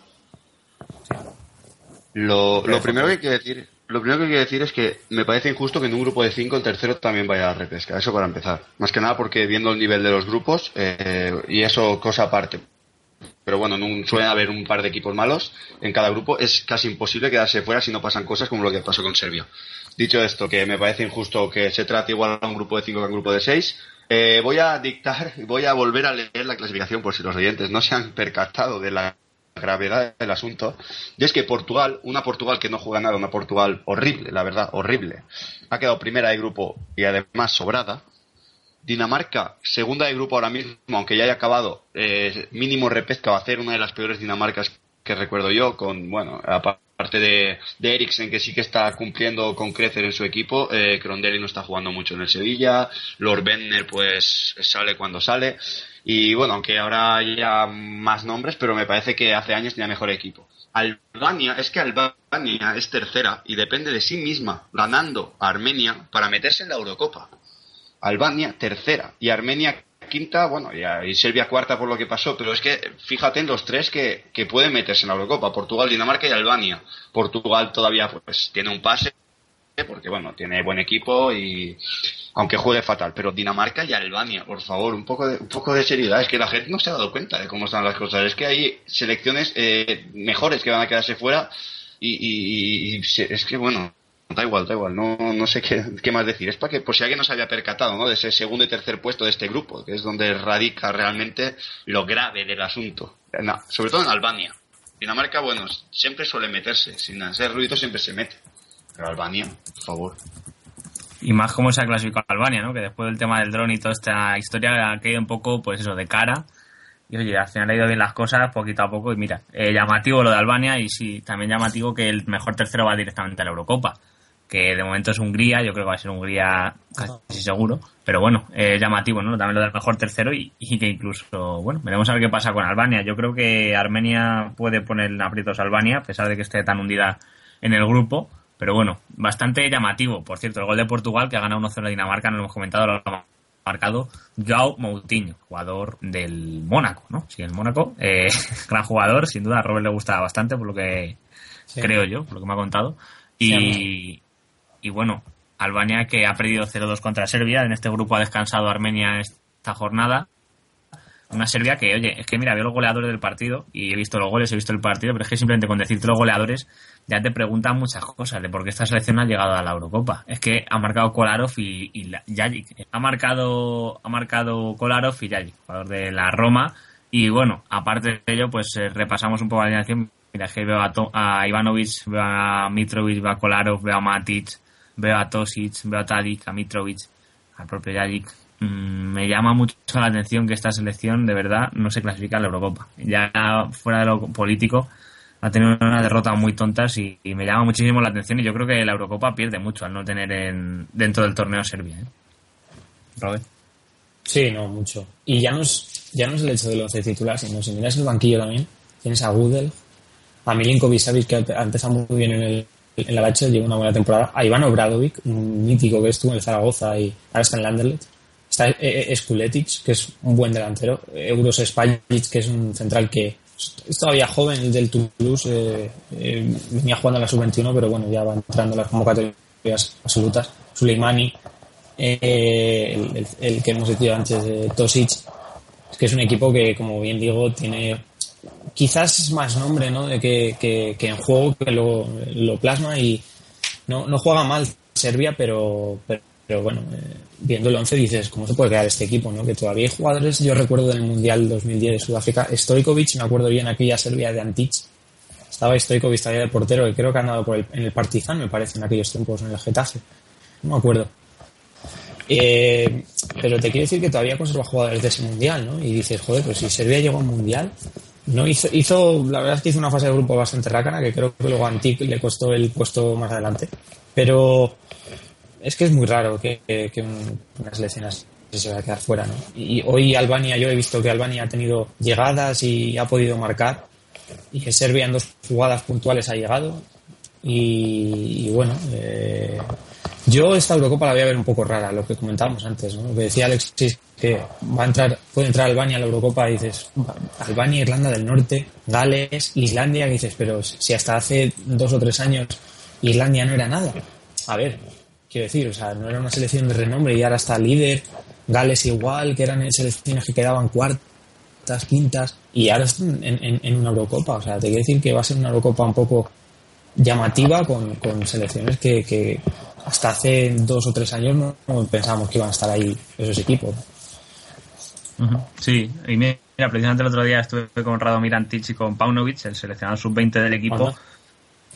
Lo, lo primero que hay que decir, lo primero que que decir es que me parece injusto que en un grupo de cinco el tercero también vaya a la repesca. Eso para empezar. Más que nada porque viendo el nivel de los grupos eh, y eso cosa aparte. Pero bueno, no, suelen haber un par de equipos malos en cada grupo. Es casi imposible quedarse fuera si no pasan cosas como lo que pasó con Serbia. Dicho esto, que me parece injusto que se trate igual a un grupo de cinco que a un grupo de seis, eh, voy a dictar, voy a volver a leer la clasificación por si los oyentes no se han percatado de la gravedad del asunto. Y es que Portugal, una Portugal que no juega nada, una Portugal horrible, la verdad, horrible, ha quedado primera de grupo y además sobrada. Dinamarca, segunda de grupo ahora mismo, aunque ya haya acabado, eh, mínimo repesca, va a ser una de las peores Dinamarcas que recuerdo yo, con, bueno, aparte de, de Eriksen, que sí que está cumpliendo con crecer en su equipo, eh, Crondelli no está jugando mucho en el Sevilla, Lord Bender pues sale cuando sale, y bueno, aunque ahora haya más nombres, pero me parece que hace años tenía mejor equipo. Albania, es que Albania es tercera y depende de sí misma, ganando a Armenia para meterse en la Eurocopa. Albania tercera y Armenia quinta, bueno, y, Serbia cuarta por lo que pasó, pero es que fíjate en los tres que, que pueden meterse en la Eurocopa, Portugal, Dinamarca y Albania. Portugal todavía pues tiene un pase porque bueno, tiene buen equipo y aunque juegue fatal, pero Dinamarca y Albania, por favor, un poco de, un poco de seriedad, es que la gente no se ha dado cuenta de cómo están las cosas, es que hay selecciones eh, mejores que van a quedarse fuera y, y- y es que bueno, da igual, da igual, no, no sé qué, qué más decir, es para que por si alguien no se había percatado, ¿no? De ese segundo y tercer puesto de este grupo, que es donde radica realmente lo grave del asunto, sobre todo en Albania. Dinamarca, bueno, siempre suele meterse, sin hacer ruido siempre se mete. Pero Albania, por favor. Y más cómo se ha clasificado Albania, ¿no? Que después del tema del dron y toda esta historia ha caído un poco, pues eso, de cara. Y oye, al final ha ido bien las cosas poquito a poco. Y mira, eh, llamativo lo de Albania y sí, también llamativo que el mejor tercero va directamente a la Eurocopa. Que de momento es Hungría, yo creo que va a ser Hungría casi seguro. Pero bueno, es llamativo, ¿no? También lo del mejor tercero y, y que incluso, bueno, veremos a ver qué pasa con Albania. Yo creo que Armenia puede poner en aprietos a Albania, a pesar de que esté tan hundida en el grupo. Pero bueno, bastante llamativo. Por cierto, el gol de Portugal, que ha ganado 1-0 a Dinamarca, no lo hemos comentado, lo ha marcado Joao Moutinho, jugador del Mónaco, ¿no? Sí, el Mónaco. Eh, gran jugador, sin duda. A Robert le gusta bastante, por lo que Sí. creo yo, por lo que me ha contado. Y, y bueno, Albania que ha perdido 0-2 contra Serbia. En este grupo ha descansado Armenia esta jornada. Una Serbia que, oye, es que mira, veo los goleadores del partido y he visto los goles, he visto el partido, pero es que simplemente con decirte los goleadores ya te preguntan muchas cosas de por qué esta selección ha llegado a la Eurocopa. Es que ha marcado Kolarov y, y. Ha marcado, ha marcado Kolarov y Yajic, jugador de la Roma. Y bueno, aparte de ello, pues eh, repasamos un poco la alineación. Mira, es que veo a, a Ivanovic, veo a Mitrovic, veo a Kolarov, veo a Matic, veo a Tosic, veo a Tadic, a Mitrovic, al propio Yajic. Mm, me llama mucho la atención que esta selección de verdad no se clasifica a la Eurocopa. Ya fuera de lo político, ha tenido una derrota muy tontas y, me llama muchísimo la atención y yo creo que la Eurocopa pierde mucho al no tener en, dentro del torneo Serbia. ¿eh? Robert. Sí, no, mucho. Y ya no es, ya no es el hecho del once titular, sino si miras el banquillo también, tienes a Gudel, a Milinkovic Savic, que ha empezado muy bien en el en la Lache, lleva una buena temporada, a Iván Obradovic, un mítico que estuvo en Zaragoza y ahora está en está eh, eh, Skuletic, que es un buen delantero, Euros Spajic, que es un central que es todavía joven, el del Toulouse, eh, eh, venía jugando en la sub-21, pero bueno, ya va entrando en las convocatorias absolutas, Suleimani, eh, el, el- que hemos dicho antes, Tosic, que es un equipo que, como bien digo, tiene quizás más nombre ¿no? de que, que, en juego que lo, lo plasma y no, no juega mal Serbia, pero, pero, pero bueno, eh, viendo el 11 dices, ¿cómo se puede quedar este equipo? ¿no? Que todavía hay jugadores, yo recuerdo del Mundial 2010 de Sudáfrica, Stojkovic, me acuerdo bien aquella Serbia de Antic, estaba Stojkovic todavía de portero, que creo que ha andado por el, en el Partizan, me parece, en aquellos tiempos, en el Getafe, no me acuerdo. Eh, pero te quiero decir que todavía conserva jugadores de ese mundial, ¿no? Y dices, joder, pues si Serbia llegó a un mundial, no hizo, hizo, la verdad es que hizo una fase de grupo bastante rácana, que creo que luego a Antic le costó el puesto más adelante. Pero es que es muy raro que, que, que un- una se vaya a quedar fuera, ¿no? Y hoy Albania, yo he visto que Albania ha tenido llegadas y ha podido marcar, y que Serbia en dos jugadas puntuales ha llegado. Y, y bueno, eh, yo esta Eurocopa la voy a ver un poco rara, lo que comentábamos antes, ¿no? Lo que decía Alexis que va a entrar, puede entrar Albania a la Eurocopa y dices, Albania, Irlanda del Norte, Gales, Islandia, que dices, pero si hasta hace dos o tres años Islandia no era nada. A ver, quiero decir, o sea, no era una selección de renombre y ahora está líder, Gales igual, que eran selecciones que quedaban cuartas, quintas, y ahora están en, en- una Eurocopa. O sea, te quiero decir que va a ser una Eurocopa un poco llamativa con, con selecciones que hasta hace dos o tres años no, no pensábamos que iban a estar ahí esos equipos. Sí, y mira, precisamente el otro día estuve con Radomir Antic y con Paunovic, el seleccionado sub-20 del equipo,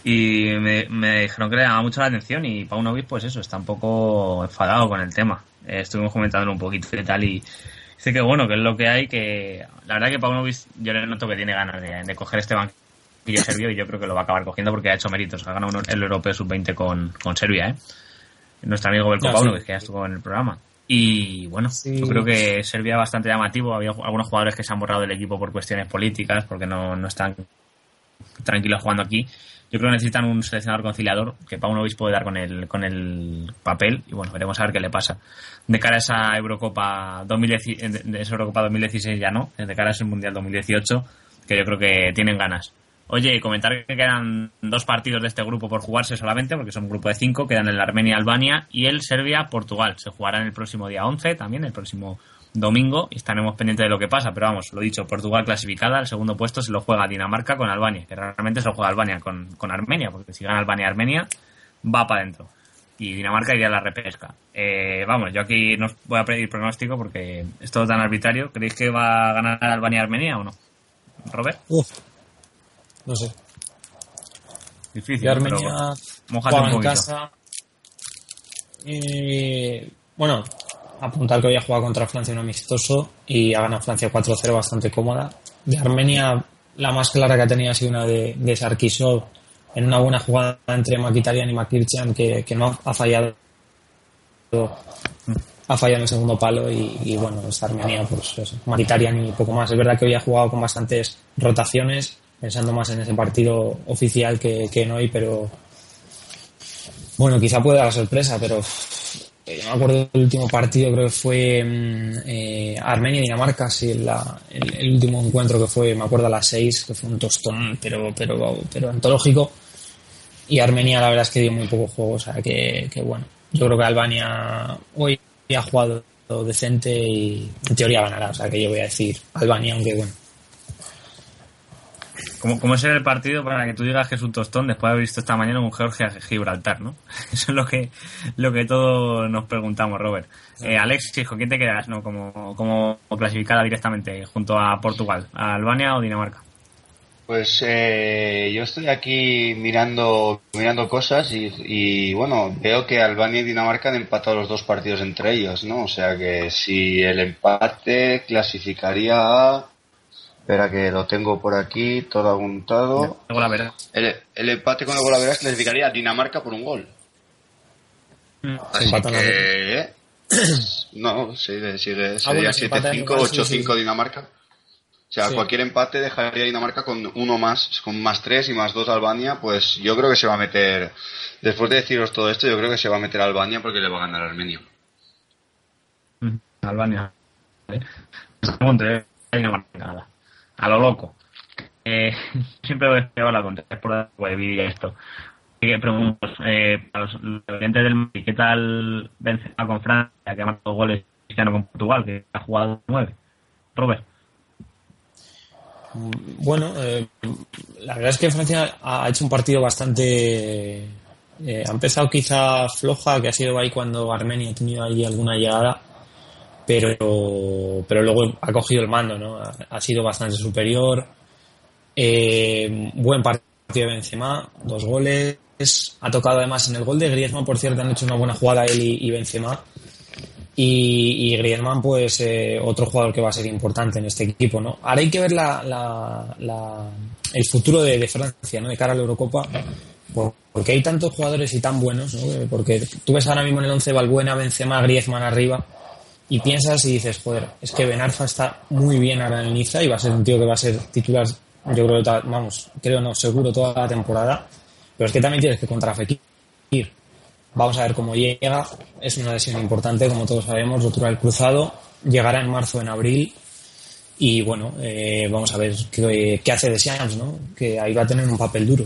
y me, me dijeron que le llamaba mucho la atención y Paunovic, pues eso, está un poco enfadado con el tema. Eh, estuvimos comentándolo un poquito y tal y dice que bueno, que es lo que hay, que la verdad que Paunovic yo le noto que tiene ganas de, de coger este banquillo serbio y yo creo que lo va a acabar cogiendo porque ha hecho méritos, ha ganado el europeo sub-20 con, con Serbia, ¿eh? Nuestro amigo Belko No, sí. Paunovic, que ya estuvo en el programa. Y bueno, Sí. yo creo que Serbia bastante llamativo. Había algunos jugadores que se han borrado del equipo por cuestiones políticas, porque no, no están tranquilos jugando aquí. Yo creo que necesitan un seleccionador conciliador que Paunovic puede dar con el, con el papel y bueno, veremos a ver qué le pasa. De cara a esa Eurocopa 2010, de- de esa Eurocopa 2016 ya no, de cara a ese Mundial 2018, que yo creo que tienen ganas. Oye, comentar que quedan dos partidos de este grupo por jugarse solamente, porque son un grupo de cinco, quedan el Armenia-Albania y el Serbia-Portugal. Se jugarán el próximo día 11, también el próximo domingo, y estaremos pendientes de lo que pasa. Pero vamos, lo dicho, Portugal clasificada, el segundo puesto se lo juega Dinamarca con Albania, que realmente se lo juega Albania con, con Armenia, porque si gana Albania-Armenia, va para adentro. Y Dinamarca iría a la repesca. Eh, vamos, yo aquí no os voy a pedir pronóstico porque es todo tan arbitrario. ¿Creéis que va a ganar Albania-Armenia o no? Robert, Uf, no sé. difícil. Y Armenia pero en casa. Y, bueno, apuntar que hoy ha jugado contra Francia un amistoso y ha ganado Francia 4-0 bastante cómoda. De Armenia, la más clara que ha tenido ha sido una de, de Sarkisov en una buena jugada entre Makitarian y Makirchan que, que no ha fallado ha fallado en el segundo palo y, y, bueno, esta Armenia pues eso, Makitarian y poco más. Es verdad que hoy ha jugado con bastantes rotaciones pensando más en ese partido oficial que, que en hoy, pero bueno, quizá pueda la sorpresa, pero eh, yo me acuerdo del último partido, creo que fue mm, eh, Armenia y Dinamarca, sí, la- el, el último encuentro que fue, me acuerdo a las 6, que fue un tostón, pero, pero, pero antológico. Y Armenia la verdad es que dio muy poco juego, o sea que, que bueno, yo creo que Albania hoy ha jugado decente y en teoría ganará, o sea que yo voy a decir Albania, aunque bueno. ¿Cómo, ¿Cómo será el partido para que tú digas que es un tostón después de haber visto esta mañana un Georgia-Gibraltar, ¿no? Eso es lo que, lo que todos nos preguntamos, Robert. Eh, Alexis, ¿con quién te quedas, no? Como, como clasificada directamente junto a Portugal, ¿a Albania o Dinamarca? Pues eh, yo estoy aquí mirando mirando cosas y, y, bueno, veo que Albania y Dinamarca han empatado los dos partidos entre ellos, ¿no? O sea que si el empate clasificaría a... Espera que lo tengo por aquí, todo apuntado. Tengo la verdad. El, el empate con el gol a veras clasificaría a Dinamarca por un gol. Mm. Así que... ¿eh? No, sigue, sigue. Ah, bueno, Sería si empatan 7-5, igual, sí, 8-5 sí, sí. Dinamarca. O sea, Sí. cualquier empate dejaría a Dinamarca con uno más, con más tres y más dos Albania, pues yo creo que se va a meter, después de deciros todo esto, yo creo que se va a meter a Albania porque le va a ganar a Armenia. Mm, Albania. Eh, Dinamarca, nada. A lo loco. Eh, siempre a llevar la contra, por de vídeo esto. Que pregunto, eh, para los del Madrid, ¿qué tal Benzema con Francia, que ha marcado goles Cristiano con Portugal, que ha jugado nueve? Robert. Bueno, eh, la verdad es que Francia ha hecho un partido bastante. eh, ha empezado quizá floja, que ha sido ahí cuando Armenia ha tenido ahí alguna llegada, pero, pero luego ha cogido el mando, ¿no? Ha, sido bastante superior. Eh, buen partido de Benzema, dos goles. Ha tocado además en el gol de Griezmann, por cierto, han hecho una buena jugada él y, y Benzema. Y, Griezmann, pues eh, otro jugador que va a ser importante en este equipo, ¿no? Ahora hay que ver la, la, la- el futuro de, Francia, ¿no? De cara a la Eurocopa, por- porque hay tantos jugadores y tan buenos, ¿no? Porque tú ves ahora mismo en el 11 Valbuena, Benzema, Griezmann arriba, y piensas y dices, joder, es que Ben Arfa está muy bien ahora en Niza y va a ser un tío que va a ser titular, yo creo, vamos, creo no, seguro toda la temporada, pero es que también tienes que contra Fekir. Vamos a ver cómo llega. Es una lesión importante, como todos sabemos, rotura del cruzado. Llegará en marzo, en abril. Y bueno, eh, vamos a ver qué, qué hace de Siams, ¿no? Que ahí va a tener un papel duro.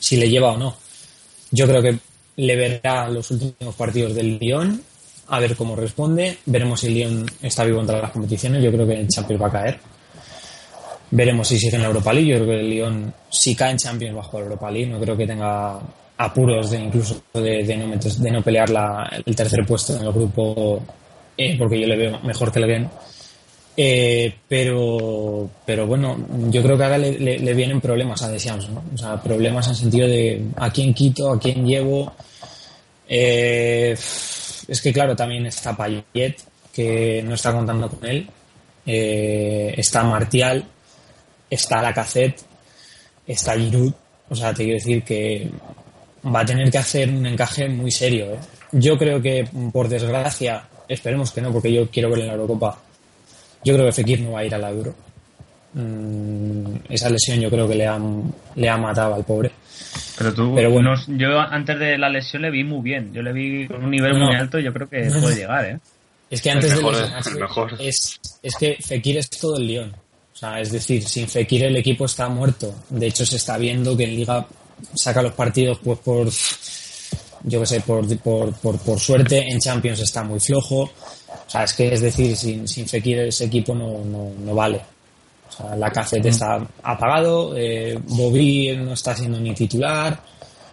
Si le lleva o no. Yo creo que le verá los últimos partidos del Lyon. A ver cómo responde. Veremos si el Lyon está vivo en todas las competiciones. Yo creo que en Champions va a caer. Veremos si sigue en la Europa League. Yo creo que el Lyon, si cae en Champions, va a Europa League. No creo que tenga apuros de incluso de, de no, de pelear la- el tercer puesto en el grupo, eh, porque yo le veo mejor que el Gen. Eh, pero, pero bueno, yo creo que ahora le, le- le vienen problemas a Deschamps, ¿no? O sea, problemas en sentido de a quién quito, a quién llevo. Eh, es que claro, también está Payet, que no está contando con él. Eh, está Martial, está Lacazette, está Giroud. O sea, te quiero decir que va a tener que hacer un encaje muy serio. ¿eh? Yo creo que, por desgracia, esperemos que no, porque yo quiero ver en la Eurocopa. Yo creo que Fekir no va a ir a la Euro. Mm, esa lesión yo creo que le ha, le ha matado al pobre. Pero tú, Pero bueno. no- yo antes de la lesión le vi muy bien. Yo le vi con un nivel No, muy alto y yo creo que puede llegar, ¿eh? Es que antes mejor, de lesionarse, el mejor. Es, es que Fekir es todo el Lyon. O sea, es decir, sin Fekir el equipo está muerto. De hecho, se está viendo que en Liga saca los partidos pues por yo que sé, por, por, por, por suerte, en Champions está muy flojo. O sea, es que es decir, sin, sin Fekir ese equipo no, no, no vale. O sea, la cafete está apagado, eh, Bobby no está siendo ni titular.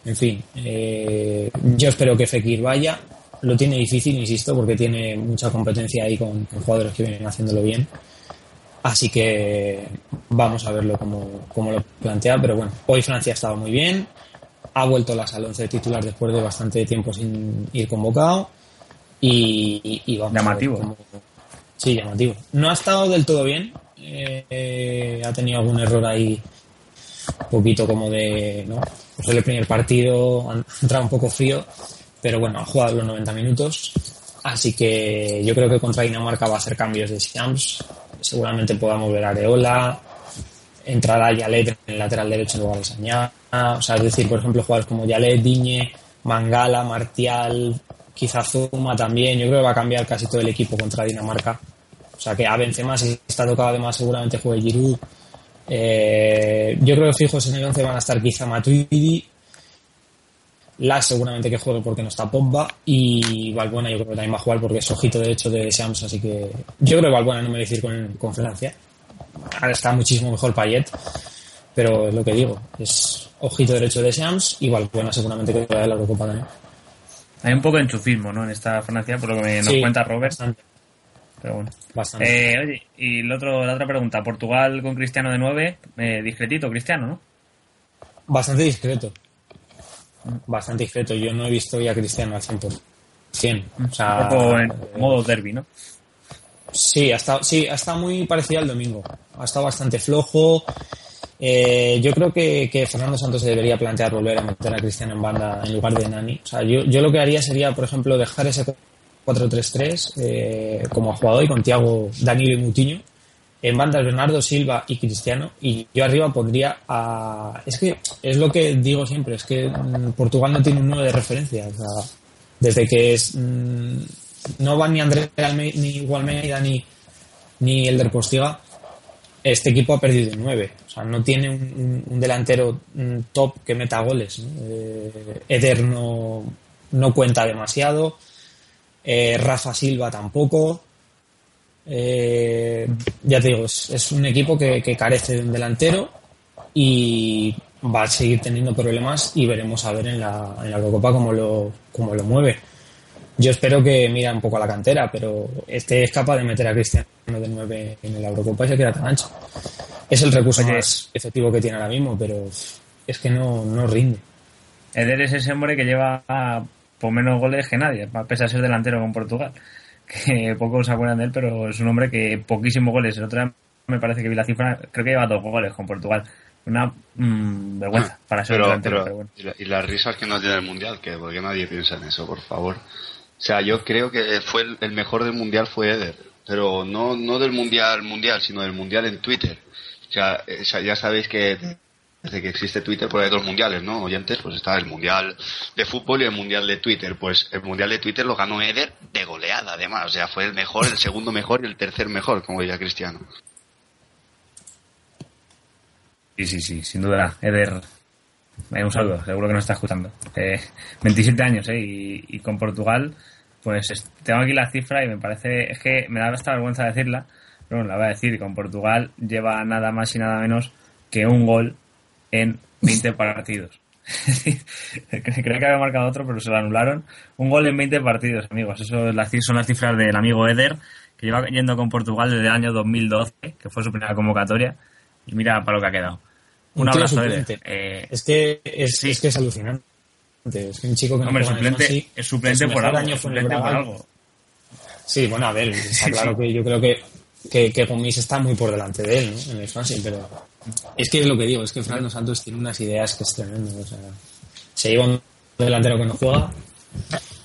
En fin, eh, yo espero que Fekir vaya. Lo tiene difícil, insisto, porque tiene mucha competencia ahí con, con jugadores que vienen haciéndolo bien. Así que vamos a verlo como, como lo plantea. Pero bueno, hoy Francia ha estado muy bien. Ha vuelto las al 11 titular después de bastante tiempo sin ir convocado. Y, vamos a ver Llamativo. cómo- Sí, llamativo. No ha estado del todo bien. Eh, ha tenido algún error ahí, un poquito como de. ¿no? Pues el primer partido ha entrado un poco frío, pero bueno, ha jugado los 90 minutos. Así que yo creo que contra Dinamarca va a hacer cambios de Shams. Seguramente podamos ver Areola. Entrará Yalet en el lateral derecho en lugar de Sañá. O sea, es decir, por ejemplo, jugadores como Yalet, Diñe, Mangala, Martial, quizá Zuma también. Yo creo que va a cambiar casi todo el equipo contra Dinamarca. O sea, que a Benzema, si está tocado además, seguramente juegue Giroud. Eh, yo creo que fijos en el 11 van a estar quizá Matuidi, Las seguramente que juegue porque no está Pogba y Valbuena yo creo que también va a jugar porque es ojito derecho de Shams, así que yo creo que Valbuena no me decir con, con Francia. Ahora está muchísimo mejor Payet, pero es lo que digo, es ojito derecho de Shams y Valbuena seguramente que va a la Eurocopa también. Hay un poco de enchufismo, ¿no? En esta Francia, por lo que me- nos Sí, cuenta Robert. Bastante, Pero bueno. bastante. Eh, oye, y el otro, la otra pregunta. Portugal con Cristiano de 9. Eh, discretito, Cristiano, ¿no? Bastante discreto. Bastante discreto. Yo no he visto ya a Cristiano al 100%. O sea, Un poco en modo derby, ¿no? Sí, ha estado, sí, ha estado muy parecido al domingo. Ha estado bastante flojo. Eh, yo creo que, que Fernando Santos se debería plantear volver a meter a Cristiano en banda en lugar de Nani. O sea, yo, yo lo que haría sería, por ejemplo, dejar ese 4-3-3 eh, como ha jugado hoy con Thiago, Danilo y Mutiño. En bandas Bernardo Silva y Cristiano. Y yo arriba pondría a... Es que es lo que digo siempre, es que mm, Portugal no tiene un 9 de referencia. O sea, desde que es... mm, no van ni Andrés ni Hugo Almeida ni, ni Elder Postiga, este equipo ha perdido 9. O sea, no tiene un, delantero mm, top que meta goles. Eh, Eder no, no cuenta demasiado. Eh, Rafa Silva tampoco. Eh, ya te digo, es, es un equipo que, que carece de un delantero y va a seguir teniendo problemas y veremos a ver en la, en la Eurocopa cómo lo, cómo lo mueve. Yo espero que mira un poco a la cantera, pero este es capaz de meter a Cristiano de 9 en la Eurocopa y se queda tan ancho. Es el recurso Oye. más efectivo que tiene ahora mismo, pero es que no, no rinde. Eder es ese hombre que lleva por menos goles que nadie, a pesar de ser delantero con Portugal. que pocos se acuerdan de él, pero es un hombre que poquísimos goles. El otro día me parece que vi la cifra, creo que lleva dos goles con Portugal. Una mm, vergüenza para ser Pero, delantero, pero- pero bueno. y, la- y las risas que nos tiene el mundial, que porque nadie piensa en eso, por favor. O sea, yo creo que fue el, el mejor del mundial fue Eder, pero no no del mundial mundial, sino del mundial en Twitter. O sea, eh, o sea, ya sabéis que desde que existe Twitter, pues hay dos mundiales, ¿no? Oyentes, pues está el mundial de fútbol y el mundial de Twitter. Pues el mundial de Twitter lo ganó Eder de goleada, además. O sea, fue el mejor, el segundo mejor y el tercer mejor, como diría Cristiano. Sí, sí, sí, sin duda. Eder, eh, un saludo, seguro que nos está escuchando. Eh, 27 años, ¿eh? Y, con Portugal, pues es- tengo aquí la cifra y me parece, es que me da esta vergüenza decirla, pero bueno, la voy a decir. Con Portugal lleva nada más y nada menos que un gol en 20 partidos. Creo que había marcado otro, pero se lo anularon. Un gol en 20 partidos, amigos. Eso son las cifras del amigo Eder, que lleva yendo con Portugal desde el año 2012, que fue su primera convocatoria. Y mira para lo que ha quedado. Un Un abrazo, Eder. Eh, Es que es, Sí. es que es alucinante. Es que un chico que no hombre, el suplente, Swansea, es suplente su por algo. año Suplente por algo. Sí, bueno, a ver, está claro sí. que yo creo que, que, que Gomis está muy por delante de él, ¿no? En el Swansea, pero es que es lo que digo, es que Fernando Santos tiene unas ideas que es tremendo. O sea, se lleva un delantero que no juega,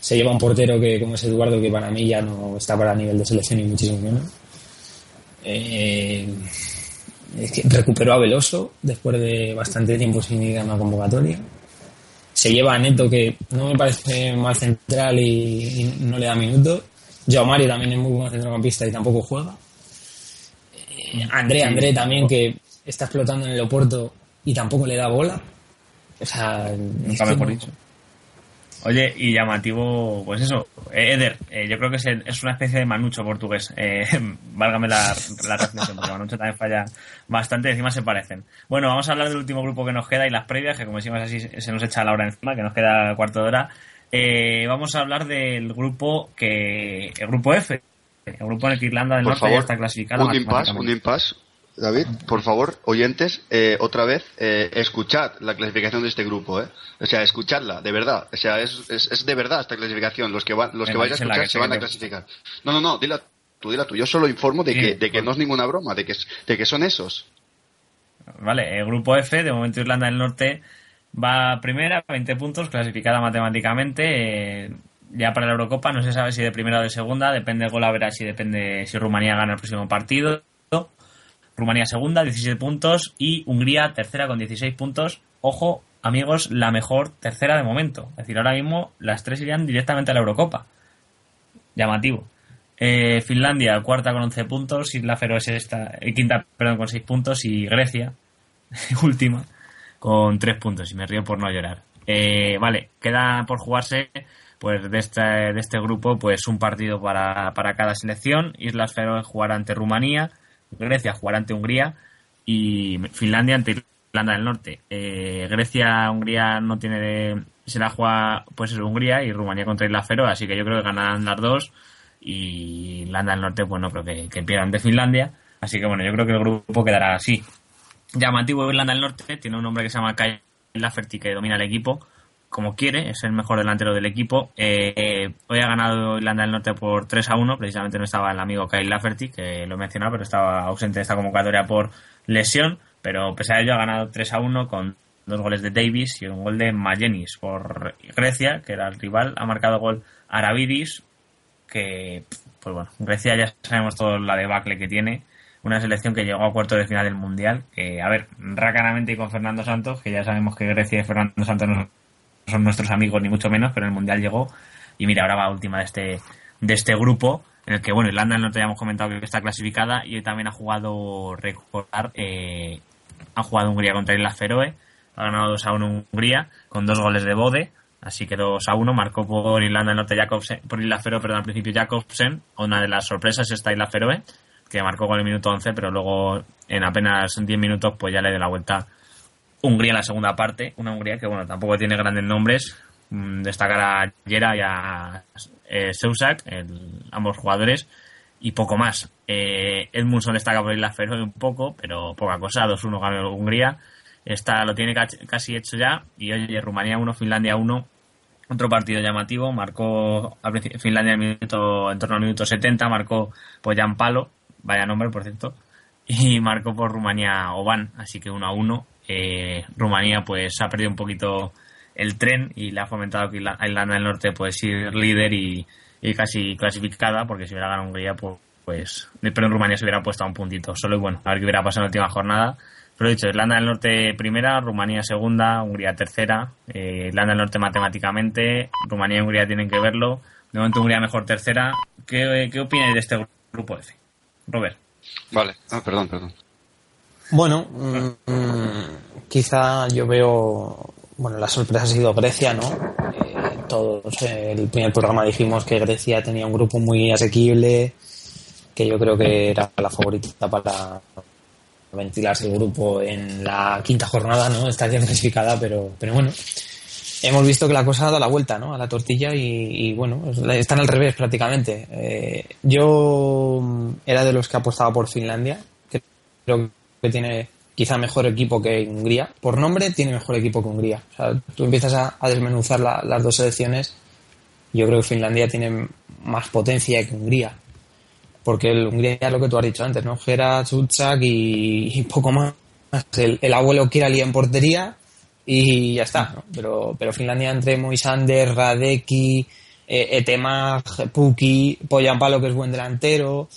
se lleva un portero que, como es Eduardo, que para mí ya no está para nivel de selección y muchísimo menos. Eh, que recuperó a Veloso después de bastante tiempo sin ir a una convocatoria. Se lleva a Neto, que no me parece mal central y, y no le da minutos. Joao Mario también es muy buen centrocampista y tampoco juega. Eh, André, André también, que está explotando en el Oporto y tampoco le da bola. O sea, Nunca mejor no- dicho. Oye, y llamativo, pues eso, eh, Eder, eh, yo creo que es, una especie de manucho portugués. Eh, válgame la, la reflexión, porque manucho también falla bastante, encima se parecen. Bueno, vamos a hablar del último grupo que nos queda y las previas, que como decimos así, se nos echa la hora encima, que nos queda cuarto de hora. Eh, vamos a hablar del grupo que el grupo F, el grupo en el que Irlanda del Por Norte favor, ya está clasificada. un impasse, un impasse. David, por favor, oyentes, eh, otra vez, eh, escuchad la clasificación de este grupo, ¿eh? O sea, escuchadla, de verdad. O sea, es, es, es de verdad esta clasificación. Los que, van, los que vais a escuchar que se van a clasificar. No, no, no, dila tú, dila tú. Yo solo informo de Sí, que, de que pues- no es ninguna broma, de que, es- de que son esos. Vale, el grupo F, de momento Irlanda del Norte va primera, 20 puntos, clasificada matemáticamente. eh, ya para la Eurocopa no se sabe si de primera o de segunda, depende del gol a ver si depende si Rumanía gana el próximo partido. Rumanía segunda, 17 puntos y Hungría tercera con 16 puntos. Ojo, amigos, la mejor tercera de momento. Es decir, ahora mismo las tres irían directamente a la Eurocopa. Llamativo. Eh, Finlandia cuarta con 11 puntos, Isla Feroe sexta, eh, quinta perdón, con 6 puntos y Grecia última con 3 puntos y me río por no llorar. Eh, vale, queda por jugarse pues de este, de este grupo pues un partido para, para cada selección. Islas Feroe jugará ante Rumanía, Grecia jugará ante Hungría y Finlandia ante Irlanda del Norte. Eh, Grecia, Hungría no tiene de, se la juega pues eso, Hungría y Rumanía contra Islas Feroe, así que yo creo que ganarán las dos y Irlanda del Norte pues no creo que, que pierdan de Finlandia, así que bueno, yo creo que el grupo quedará así. Llamativo Irlanda del Norte, tiene un hombre que se llama Kyle Lafferty que domina el equipo como quiere, es el mejor delantero del equipo. Eh, eh, hoy ha ganado Irlanda del Norte por 3 a 1, precisamente no estaba el amigo Kyle Lafferty, que lo he mencionado, pero estaba ausente de esta convocatoria por lesión, pero pese a ello ha ganado 3 a 1 con dos goles de Davis y un gol de Magenis por Grecia, que era el rival, ha marcado gol Aravidis, que, pues bueno, Grecia ya sabemos todo la debacle que tiene, una selección que llegó a cuarto de final del Mundial, que, a ver, racanamente y con Fernando Santos, que ya sabemos que Grecia y Fernando Santos no son nuestros amigos ni mucho menos, pero el Mundial llegó y mira, ahora va última de este, de este grupo, en el que, bueno, Irlanda Norte ya hemos comentado que está clasificada y hoy también ha jugado, recordar, eh, ha jugado Hungría contra Islas Feroe, ha ganado 2 a 1 Hungría con dos goles de Bode, así que 2 a 1, marcó por Irlanda del Norte Jacobsen, por Islas Feroe, perdón, al principio Jacobsen, una de las sorpresas está Islas Feroe, que marcó con el minuto 11, pero luego en apenas 10 minutos pues ya le dio la vuelta Hungría en la segunda parte, una Hungría que bueno tampoco tiene grandes nombres, mm, destacar a Yera y a eh, el- ambos jugadores, y poco más. Eh, Edmundson destaca por Isla Feroe un poco, pero poca cosa, 2-1 ganó Hungría, está, lo tiene casi hecho ya, y oye, Rumanía 1, Finlandia 1, otro partido llamativo, marcó Finlandia en, minuto, en torno al minuto 70, marcó por Jan Palo, vaya nombre por cierto, y marcó por Rumanía Oban, así que 1 a 1. Rumanía pues ha perdido un poquito el tren y le ha fomentado que Irlanda del Norte pues ir líder y, casi clasificada, porque si hubiera ganado Hungría pues, pues pero en Rumanía se hubiera puesto a un puntito solo y bueno, a ver qué hubiera pasado en la última jornada. Pero dicho, Irlanda del Norte primera, Rumanía segunda, Hungría tercera, eh, Irlanda del Norte matemáticamente, Rumanía y Hungría tienen que verlo. De momento Hungría mejor tercera. ¿Qué, qué de este grupo F? Robert. Vale, no, perdón, perdón. Bueno, mm, quizá yo veo, bueno, la sorpresa ha sido Grecia, ¿no? Eh, todos, eh, el primer programa dijimos que Grecia tenía un grupo muy asequible, que yo creo que era la favorita para ventilarse el grupo en la quinta jornada, ¿no? Estaría clasificada, pero, pero bueno, hemos visto que la cosa ha dado la vuelta, ¿no? A la tortilla y, y, bueno, están al revés prácticamente. Eh, yo era de los que apostaba por Finlandia, creo que tiene quizá mejor equipo que Hungría. Por nombre tiene mejor equipo que Hungría. O sea, tú empiezas a, desmenuzar la- las dos selecciones, yo creo que Finlandia tiene más potencia que Hungría. Porque el Hungría es lo que tú has dicho antes, ¿no? Gera, Zuzak y, poco más. El, el abuelo Kirali en portería y ya está, ¿no? Pero, pero Finlandia entre Moisander, Radecki, eh, Etemag, Puki, Poyampalo que es buen delantero.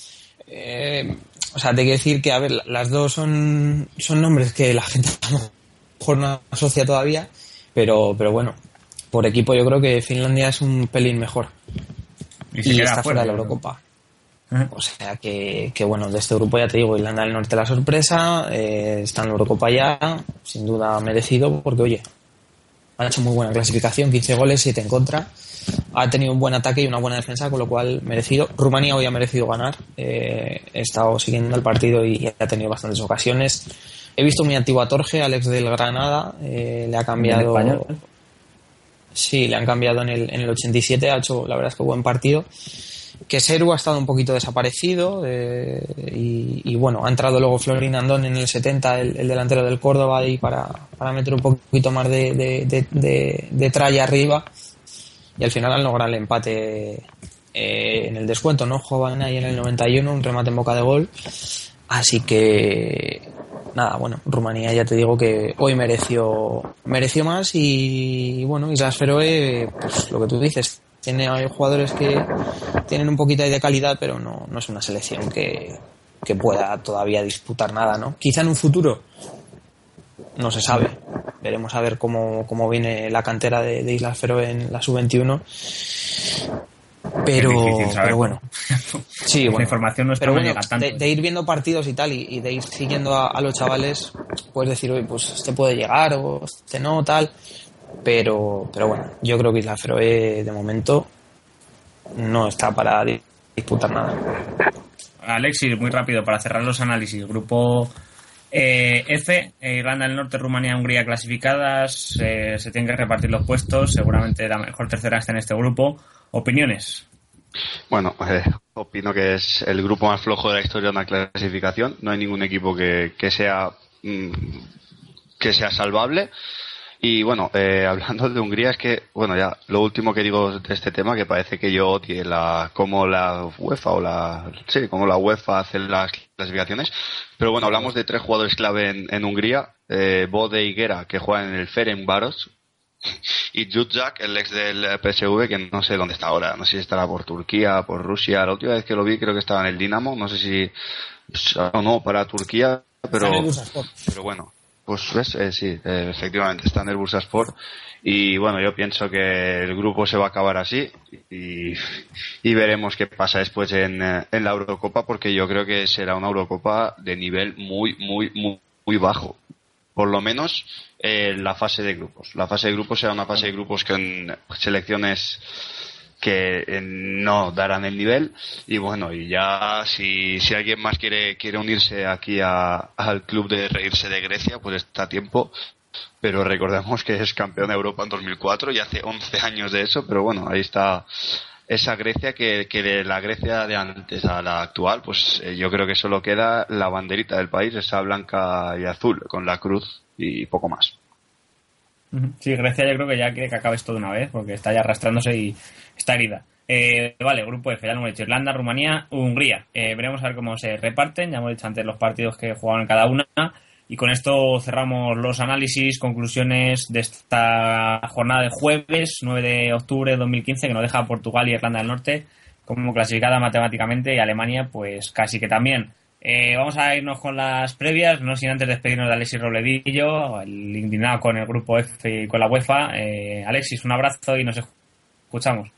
eh, o sea, te quiero decir que, a ver, las dos son, son nombres que la gente a lo mejor no asocia todavía, pero, pero bueno, por equipo yo creo que Finlandia es un pelín mejor. Y Y, se queda está fuera de la. Eurocopa. O sea que, que bueno, de este grupo ya te digo, Irlanda del Norte la sorpresa, eh, está en la Eurocopa ya, sin duda merecido, porque oye, ha hecho muy buena clasificación, 15 goles, 7 en contra, ha tenido un buen ataque y una buena defensa, con lo cual merecido. Rumanía hoy ha merecido ganar, eh, he estado siguiendo el partido y ha tenido bastantes ocasiones. He visto muy activo a Torge, Alex del Granada, eh, le ha cambiado... español? Sí, le han cambiado en el, en el 87, ha hecho la verdad es que buen partido. Que Seru ha estado un poquito desaparecido eh, y, y bueno, ha entrado luego Florin Andón en el 70, el, el delantero del Córdoba, ahí para, para meter un poquito más de, de, de, de- de tralla arriba y al final han logrado el empate eh, en el descuento, ¿no? Jovan ahí en el 91, un remate en boca de gol. Así que nada, bueno, Rumanía ya te digo que hoy mereció mereció más y bueno, Islas Feroe, pues lo que tú dices, tiene hay jugadores que tienen un poquito ahí de calidad, pero no, no es una selección que, que pueda todavía disputar nada, ¿no? Quizá en un futuro no se sabe. Veremos a ver cómo, cómo viene la cantera de, de Islas Feroe en la sub-21. Pero, Es pero bueno. Sí, La bueno. información no está pero no bueno, tanto. de, de ir viendo partidos y tal, y, y de ir siguiendo a, a los chavales, puedes decir, oye, pues este puede llegar o este no, tal. Pero, pero bueno, yo creo que Isla Feroe de momento no está para di- disputar nada. Alexis, muy rápido para cerrar los análisis. Grupo eh, F, eh, Irlanda del Norte, Rumanía, Hungría clasificadas. eh, se tienen que repartir los puestos. Seguramente la mejor tercera está en este grupo. Opiniones. Bueno, eh, opino que es el grupo más flojo de la historia de una clasificación. No hay ningún equipo que, que sea mm, que sea salvable. Y bueno, eh, hablando de Hungría, es que, bueno, ya, lo último que digo de este tema, que parece que yo odie la, como la UEFA o la, sí, como la UEFA hace las clasificaciones. Pero bueno, hablamos de tres jugadores clave en, en Hungría, eh, Bode y Guerra, que juegan en el Ferencváros, y Jutzak, el ex del PSV, que no sé dónde está ahora, no sé si estará por Turquía, por Rusia. La última vez que lo vi creo que estaba en el Dinamo, no sé si o no para Turquía, pero pero bueno, pues ves, Eh, sí, eh, efectivamente está en el Bursaspor y bueno, yo pienso que el grupo se va a acabar así y, veremos qué pasa después en, eh, en la Eurocopa porque yo creo que será una Eurocopa de nivel muy, muy, muy, muy bajo. Por lo menos eh, la fase de grupos. La fase de grupos será una fase de grupos con selecciones que eh, no darán el nivel y bueno y ya si, si alguien más quiere quiere unirse aquí a- al club de reírse de Grecia pues está a tiempo pero recordemos que es campeón de Europa en 2004 y hace 11 años de eso pero bueno ahí está esa Grecia que, que de la Grecia de antes a la actual pues eh, yo creo que solo queda la banderita del país esa blanca y azul con la cruz y poco más. Sí, Grecia yo creo que ya quiere que acabe esto de una vez, porque está ya arrastrándose y está herida. Eh, vale, grupo F, ya lo hemos dicho, Irlanda, Rumanía, Hungría. Eh, veremos a ver cómo se reparten, ya hemos dicho antes los partidos que jugaban cada una. Y con esto cerramos los análisis, conclusiones de esta jornada de jueves, 9 de octubre de 2015, que nos deja Portugal y Irlanda del Norte como clasificada matemáticamente y Alemania, pues casi que también. Eh, vamos a irnos con las previas, no sin antes despedirnos de Alexis Robledillo, el indignado con el grupo F y con la UEFA. Eh, Alexis, un abrazo y nos escuchamos.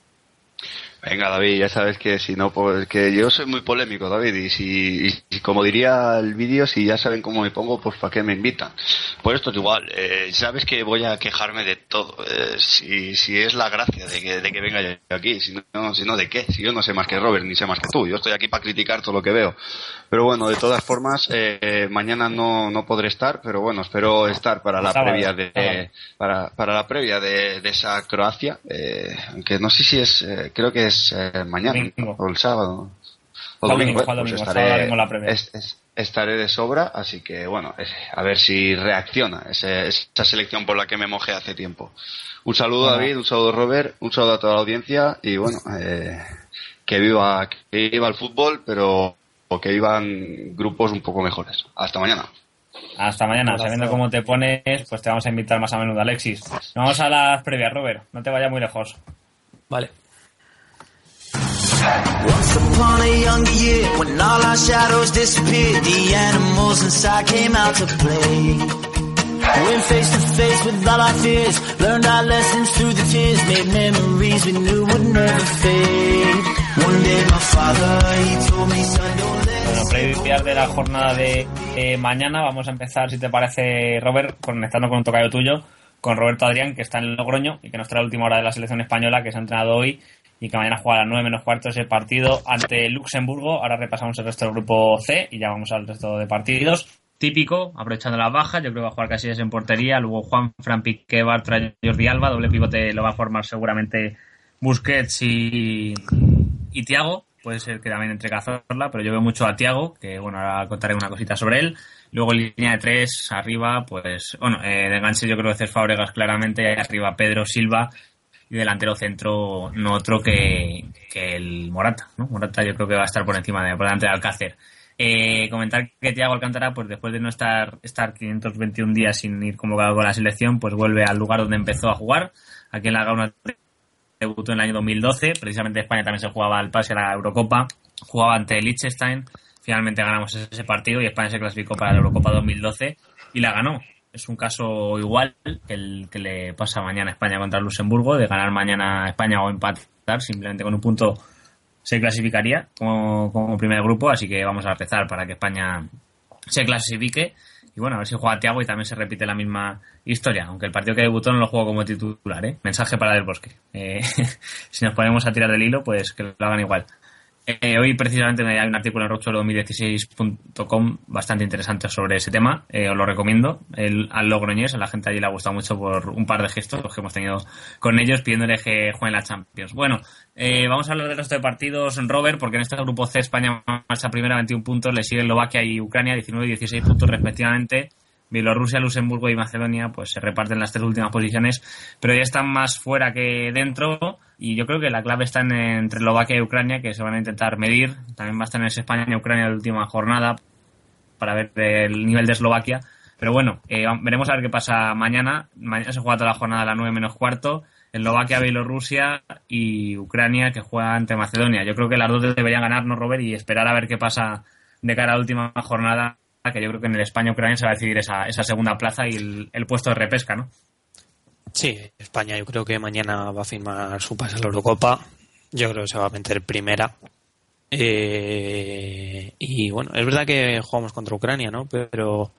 Venga, David, ya sabes que si no, pues, que yo soy muy polémico, David, y si, y, y como diría el vídeo, si ya saben cómo me pongo, pues ¿para qué me invitan? Pues esto es igual, eh, sabes que voy a quejarme de todo, eh, si, si es la gracia de que, de que venga yo aquí, si no, si no, ¿de qué? Si yo no sé más que Robert, ni sé más que tú, yo estoy aquí para criticar todo lo que veo. Pero bueno, de todas formas, eh, mañana no, no podré estar, pero bueno, espero estar para la Sábado, previa de, para, para la previa de, de esa Croacia, eh, aunque no sé si es, eh, creo que es eh, mañana Domingo. o el sábado. O domingo, eh, pues domingo, estaré, la es- es- estaré de sobra, así que bueno, a ver si reacciona ese- esa selección por la que me mojé hace tiempo. Un saludo Bueno. David, un saludo Robert, un saludo a toda la audiencia y bueno, eh, que viva, que viva el fútbol, pero que vivan grupos un poco mejores. Hasta mañana. Hasta mañana, sabiendo cómo te pones, pues te vamos a invitar más a menudo, Alexis. Vamos a las previas, Robert, no te vayas muy lejos. Vale. Once upon a younger year, when all our shadows disappeared, the animals inside came out to play. Went face to face with all our fears, learned our lessons through the tears, made memories we knew would never fade. One day my father, he told me, son, don't let Bueno, previas de la jornada de eh, mañana, vamos a empezar, si te parece, Robert, conectando con un tocayo tuyo, con Roberto Adrián, que está en Logroño y que nos trae la última hora de la selección española, que se ha entrenado hoy y que mañana juega a las 9 menos cuarto ese partido ante Luxemburgo. Ahora repasamos el resto del grupo C y ya vamos al resto de partidos. Típico, aprovechando las bajas, yo creo que va a jugar Casillas en portería, luego Juan, Fran Piqué, Bartra, Jordi Alba, doble pivote lo va a formar seguramente Busquets y, y Tiago, puede ser que también entre Cazorla, pero yo veo mucho a Tiago, que bueno, ahora contaré una cosita sobre él. Luego línea de tres, arriba, pues, bueno, eh, de enganche yo creo que Cés Fábregas claramente, arriba Pedro Silva, y delantero centro no otro que, que el Morata, ¿no? Morata yo creo que va a estar por encima de, delante de Alcácer. Eh, comentar que Thiago Alcántara, pues después de no estar, estar 521 días sin ir convocado con la selección, pues vuelve al lugar donde empezó a jugar, aquí en la Gauna debutó en el año 2012, precisamente España también se jugaba al pase a la Eurocopa, jugaba ante Liechtenstein, finalmente ganamos ese partido y España se clasificó para la Eurocopa 2012 y la ganó. Es un caso igual que el que le pasa mañana a España contra Luxemburgo, de ganar mañana a España o empatar, simplemente con un punto se clasificaría como, primer grupo, así que vamos a rezar para que España se clasifique. Y bueno, a ver si juega Tiago y también se repite la misma historia, aunque el partido que debutó no lo jugó como titular, ¿eh? Mensaje para Del Bosque. Eh, si nos ponemos a tirar del hilo, pues que lo hagan igual. Eh, hoy precisamente hay un artículo en rochuelo2016.com bastante interesante sobre ese tema, eh, os lo recomiendo. El, al Logroñés, a la gente allí le ha gustado mucho por un par de gestos que hemos tenido con ellos pidiéndole que jueguen la Champions. Bueno, eh, vamos a hablar del resto de partidos, Robert, porque en este grupo C España marcha primera 21 puntos, le sigue Eslovaquia y Ucrania 19 y 16 puntos respectivamente. Bielorrusia, Luxemburgo y Macedonia pues se reparten las tres últimas posiciones, pero ya están más fuera que dentro y yo creo que la clave está en, entre Eslovaquia y Ucrania que se van a intentar medir. También va a estar en España y Ucrania la última jornada para ver el nivel de Eslovaquia. Pero bueno, eh, veremos a ver qué pasa mañana. Mañana se juega toda la jornada a las 9 menos cuarto. Eslovaquia, Bielorrusia y Ucrania que juega ante Macedonia. Yo creo que las dos deberían ganar, ¿no, Robert? Y esperar a ver qué pasa de cara a la última jornada que yo creo que en el España-Ucrania se va a decidir esa, esa segunda plaza y el, el, puesto de repesca, ¿no? Sí, España yo creo que mañana va a firmar su pase a la Eurocopa. Yo creo que se va a meter primera. Eh, y bueno, es verdad que jugamos contra Ucrania, ¿no? Pero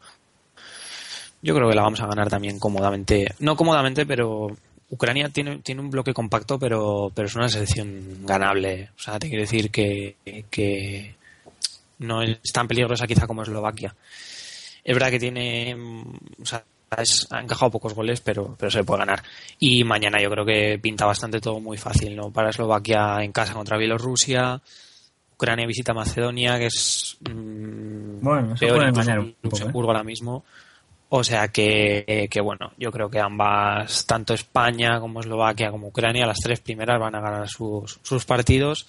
yo creo que la vamos a ganar también cómodamente. No cómodamente, pero Ucrania tiene, tiene un bloque compacto, pero, pero es una selección ganable. O sea, te quiero decir que, que no es tan peligrosa quizá como Eslovaquia. Es verdad que tiene, o sea, es, ha encajado pocos goles, pero, pero se puede ganar. Y mañana yo creo que pinta bastante todo muy fácil, ¿no? Para Eslovaquia en casa contra Bielorrusia, Ucrania visita Macedonia, que es mmm, bueno, peor puede un Luxemburgo ¿eh? ahora mismo. O sea que, que, bueno, yo creo que ambas, tanto España como Eslovaquia como Ucrania, las tres primeras van a ganar sus, sus partidos.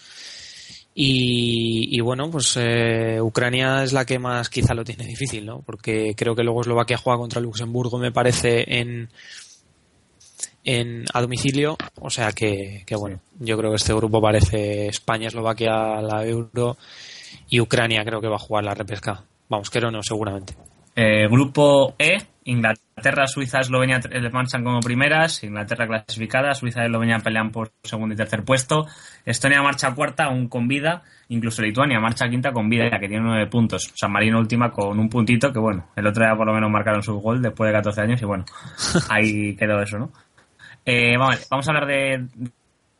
Y, y, bueno, pues eh, Ucrania es la que más quizá lo tiene difícil, ¿no? Porque creo que luego Eslovaquia juega contra Luxemburgo, me parece, en, en a domicilio. O sea que, que bueno, yo creo que este grupo parece España, Eslovaquia, la Euro y Ucrania creo que va a jugar la repesca. Vamos, creo no, seguramente. Eh, grupo E, Inglaterra, Suiza, Eslovenia eh, marchan como primeras, Inglaterra clasificada, Suiza y Eslovenia pelean por segundo y tercer puesto, Estonia marcha cuarta, aún con vida, incluso Lituania marcha quinta con vida, ya que tiene nueve puntos, San Marino última con un puntito, que bueno, el otro día por lo menos marcaron su gol después de 14 años y bueno, ahí quedó eso, ¿no? Eh, vamos, vamos a hablar de,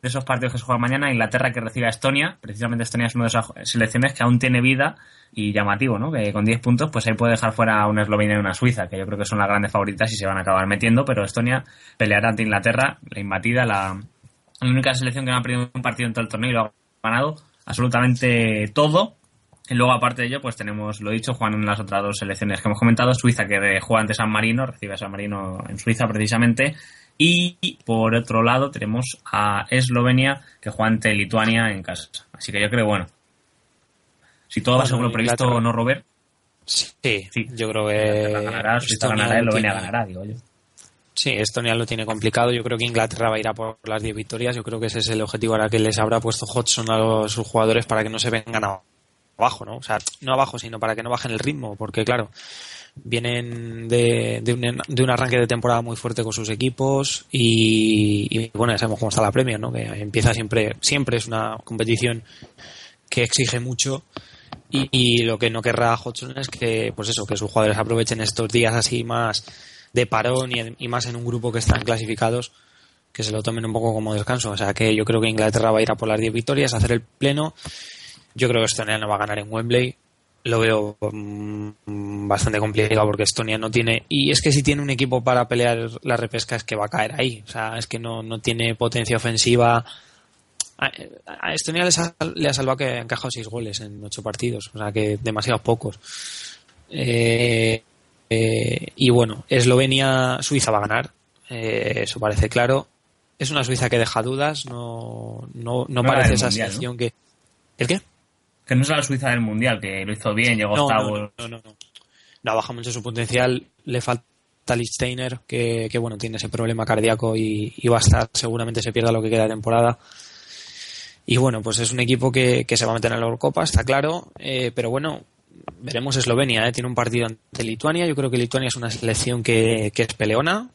de esos partidos que se juegan mañana, Inglaterra que recibe a Estonia, precisamente Estonia es una de esas selecciones que aún tiene vida y llamativo, ¿no? Que con 10 puntos pues ahí puede dejar fuera a una Eslovenia y una Suiza, que yo creo que son las grandes favoritas y se van a acabar metiendo, pero Estonia peleará ante Inglaterra, la imbatida, la, única selección que no ha perdido un partido en todo el torneo y lo ha ganado absolutamente todo. Y luego, aparte de ello, pues tenemos, lo dicho, Juan en las otras dos selecciones que hemos comentado, Suiza que juega ante San Marino, recibe a San Marino en Suiza precisamente, y por otro lado tenemos a Eslovenia que juega ante Lituania en casa. Así que yo creo, bueno, si todo va según lo previsto, o ¿no, Robert? Sí, sí, yo creo que. Ganará, Suiza ganará, Eslovenia ganará, digo yo. Sí, Estonia lo tiene complicado. Yo creo que Inglaterra va a ir a por las 10 victorias. Yo creo que ese es el objetivo ahora que les habrá puesto Hodgson a los, sus jugadores para que no se vengan abajo, ¿no? O sea, no abajo, sino para que no bajen el ritmo. Porque, claro, vienen de, de, un, de, un, arranque de temporada muy fuerte con sus equipos y, bueno, ya sabemos cómo está la Premier, ¿no? Que empieza siempre, siempre es una competición que exige mucho y, y lo que no querrá Hodgson es que, pues eso, que sus jugadores aprovechen estos días así más de parón y, y más en un grupo que están clasificados que se lo tomen un poco como descanso. O sea que yo creo que Inglaterra va a ir a por las 10 victorias, a hacer el pleno. Yo creo que Estonia no va a ganar en Wembley lo veo mm, bastante complicado porque Estonia no tiene y es que si tiene un equipo para pelear la repesca es que va a caer ahí. O sea es que no, no tiene potencia ofensiva. A, Estonia le, sal, le, ha salvado que ha encajado seis goles en ocho partidos o sea que demasiados pocos. Eh, eh, y bueno Eslovenia Suiza va a ganar eh, eso parece claro. Es una Suiza que deja dudas no no, no, no parece esa mundial, selección que ¿el qué? Que no es la Suiza del Mundial, que lo hizo bien, llegó no, octavos. No, no, no, no. baja mucho su potencial, le falta Lichtsteiner, que, que bueno, tiene ese problema cardíaco y, y, va a estar, seguramente se pierda lo que queda de temporada. Y bueno, pues es un equipo que, que se va a meter en la Eurocopa, está claro, eh, pero bueno, veremos Eslovenia, ¿eh? tiene un partido ante Lituania, yo creo que Lituania es una selección que, que es peleona,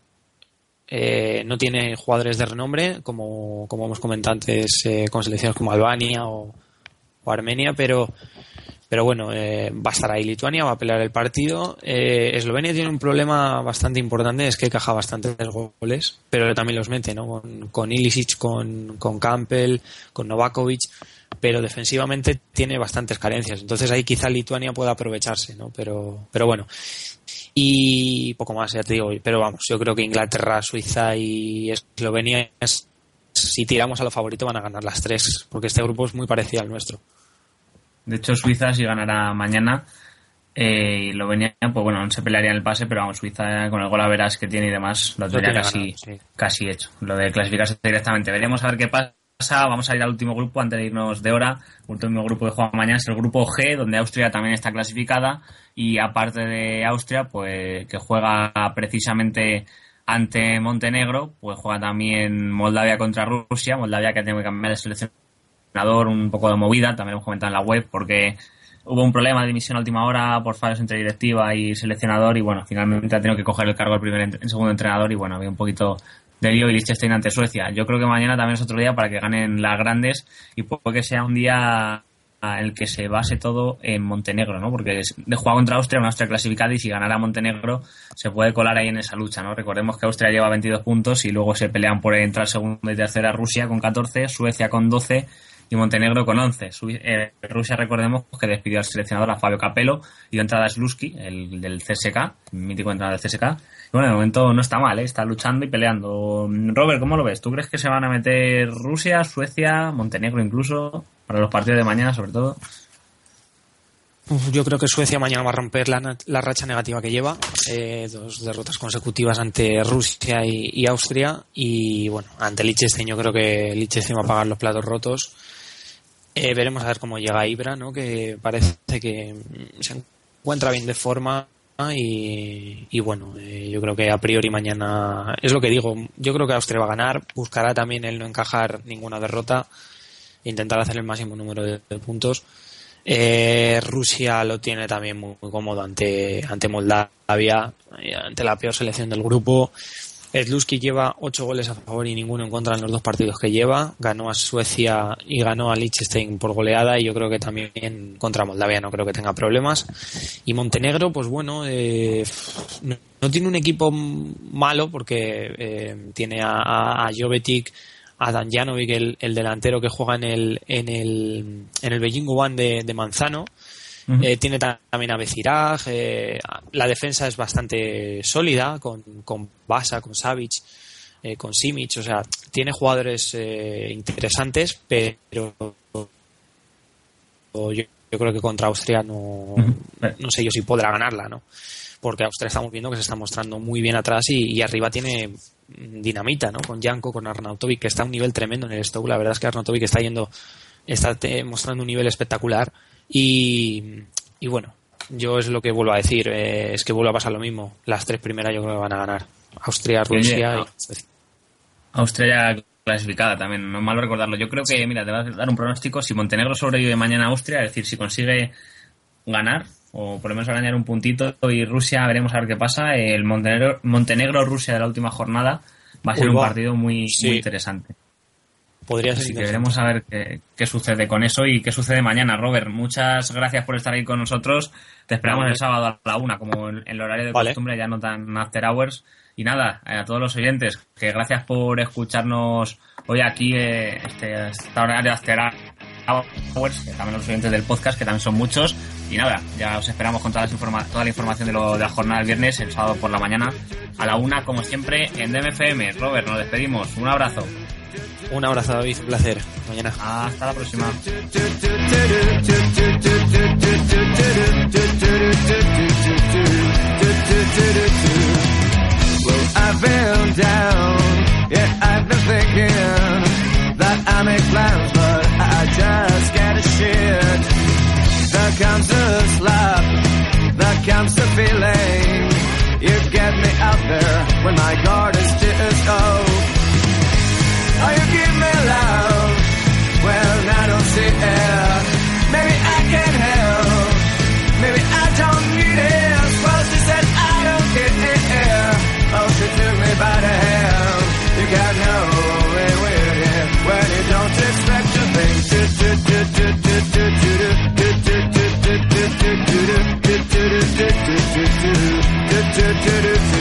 eh, no tiene jugadores de renombre, como, como hemos comentado antes, eh, con selecciones como Albania o, Armenia, pero pero bueno, eh, va a estar ahí Lituania, va a pelear el partido. Eh, Eslovenia tiene un problema bastante importante, es que caja bastantes goles, pero también los mete, ¿no? Con, con con, con Campbell, con Novakovic, pero defensivamente tiene bastantes carencias. Entonces ahí quizá Lituania pueda aprovecharse, ¿no? Pero, pero bueno. Y poco más, ya te digo. Pero vamos, yo creo que Inglaterra, Suiza y Eslovenia, es, si tiramos a lo favorito, van a ganar las tres, porque este grupo es muy parecido al nuestro. De hecho, Suiza si ganará mañana eh, y lo venía, pues bueno, no se pelearía en el pase, pero vamos, Suiza con el gol a veras que tiene y demás, lo tendría casi, ganado, sí. casi hecho. Lo de clasificarse directamente. Veremos a ver qué pasa. Vamos a ir al último grupo antes de irnos de hora. El último grupo de juego mañana es el grupo G, donde Austria también está clasificada. Y aparte de Austria, pues que juega precisamente ante Montenegro, pues juega también Moldavia contra Rusia. Moldavia que tiene que cambiar de selección un poco de movida, también hemos comentado en la web, porque hubo un problema de dimisión a última hora por fallos entre directiva y seleccionador y bueno, finalmente ha tenido que coger el cargo el primer segundo entrenador y bueno, había un poquito de lío y Liechtenstein ante Suecia. Yo creo que mañana también es otro día para que ganen las grandes y puede que sea un día el que se base todo en Montenegro, ¿no? Porque de jugar contra Austria, una Austria clasificada y si ganara Montenegro se puede colar ahí en esa lucha, ¿no? Recordemos que Austria lleva 22 puntos y luego se pelean por entrar segunda y tercera Rusia con 14, Suecia con 12 y Montenegro con 11. Eh, Rusia, recordemos que despidió al seleccionador a Fabio Capello y entrada a Slutsky, el del CSK, mítico entrenador del CSK. Bueno, de momento no está mal, ¿eh? está luchando y peleando. Robert, ¿cómo lo ves? ¿Tú crees que se van a meter Rusia, Suecia, Montenegro incluso, para los partidos de mañana sobre todo? Yo creo que Suecia mañana va a romper la, racha negativa que lleva. Eh, dos derrotas consecutivas ante Rusia y, Austria. Y bueno, ante Liechtenstein yo creo que Liechtenstein va a pagar los platos rotos. Eh, veremos a ver cómo llega Ibra, ¿no? que parece que mm, se encuentra bien de forma. Y, y bueno, eh, yo creo que a priori mañana es lo que digo. Yo creo que Austria va a ganar. Buscará también el no encajar ninguna derrota. Intentar hacer el máximo número de, puntos. Eh, Rusia lo tiene también muy, cómodo ante, ante Moldavia, ante la peor selección del grupo. Edluski lleva ocho goles a favor y ninguno en contra en los dos partidos que lleva. Ganó a Suecia y ganó a Liechtenstein por goleada y yo creo que también contra Moldavia no creo que tenga problemas. Y Montenegro, pues bueno, eh, no, no tiene un equipo malo porque eh, tiene a, a Jovetic, a Danjanovic, el, el delantero que juega en el, en el, en el Beijing One de, de Manzano. Eh, tiene ta- también a Beciraj, eh, la defensa es bastante sólida con, con Basa, con Savic, eh, con Simic, o sea, tiene jugadores interesantes, pero yo, yo creo que contra Austria no, no sé yo si podrá ganarla, ¿no? Porque Austria estamos viendo que se está mostrando muy bien atrás y, y arriba tiene mm, dinamita, ¿no? Con Janko, con Arnautovic, que está a un nivel tremendo en el Stoke. La verdad es que Arnautovic está yendo, está te- mostrando un nivel espectacular. Y, y bueno, yo es lo que vuelvo a decir, eh, es que vuelve a pasar lo mismo. Las tres primeras yo creo que van a ganar. Austria, Rusia y. Austria clasificada también, no es malo recordarlo. Yo creo que, mira, te voy a dar un pronóstico. Si Montenegro sobrevive mañana a Austria, es decir, si consigue ganar, o por lo menos arañar un puntito, y Rusia, veremos a ver qué pasa. El Montenegro- Montenegro-Rusia de la última jornada va a ser Uy, un va. partido muy, Sí. muy interesante. Podría ser Así que interesante. veremos a ver qué, qué sucede con eso y qué sucede mañana. Robert, muchas gracias por estar ahí con nosotros. Te esperamos Vale. el sábado a la una, como en en el horario de Vale. costumbre, ya no tan after hours. Y nada, eh, a todos los oyentes, que gracias por escucharnos hoy aquí, eh, este, esta hora de after hours, que también los oyentes del podcast, que también son muchos. Y nada, ya os esperamos con toda, las toda la información de, lo, de la jornada del viernes, el sábado por la mañana, a la una, como siempre, en DMFM. Robert, nos despedimos. Un abrazo. Un abrazo, David, un placer. Mañana. Hasta la próxima. Well, I've been down, yeah, I've been thinking that I make plans, shit. There comes a slap, there comes the feeling. You get me out there when my guard is just low. Do, do, do,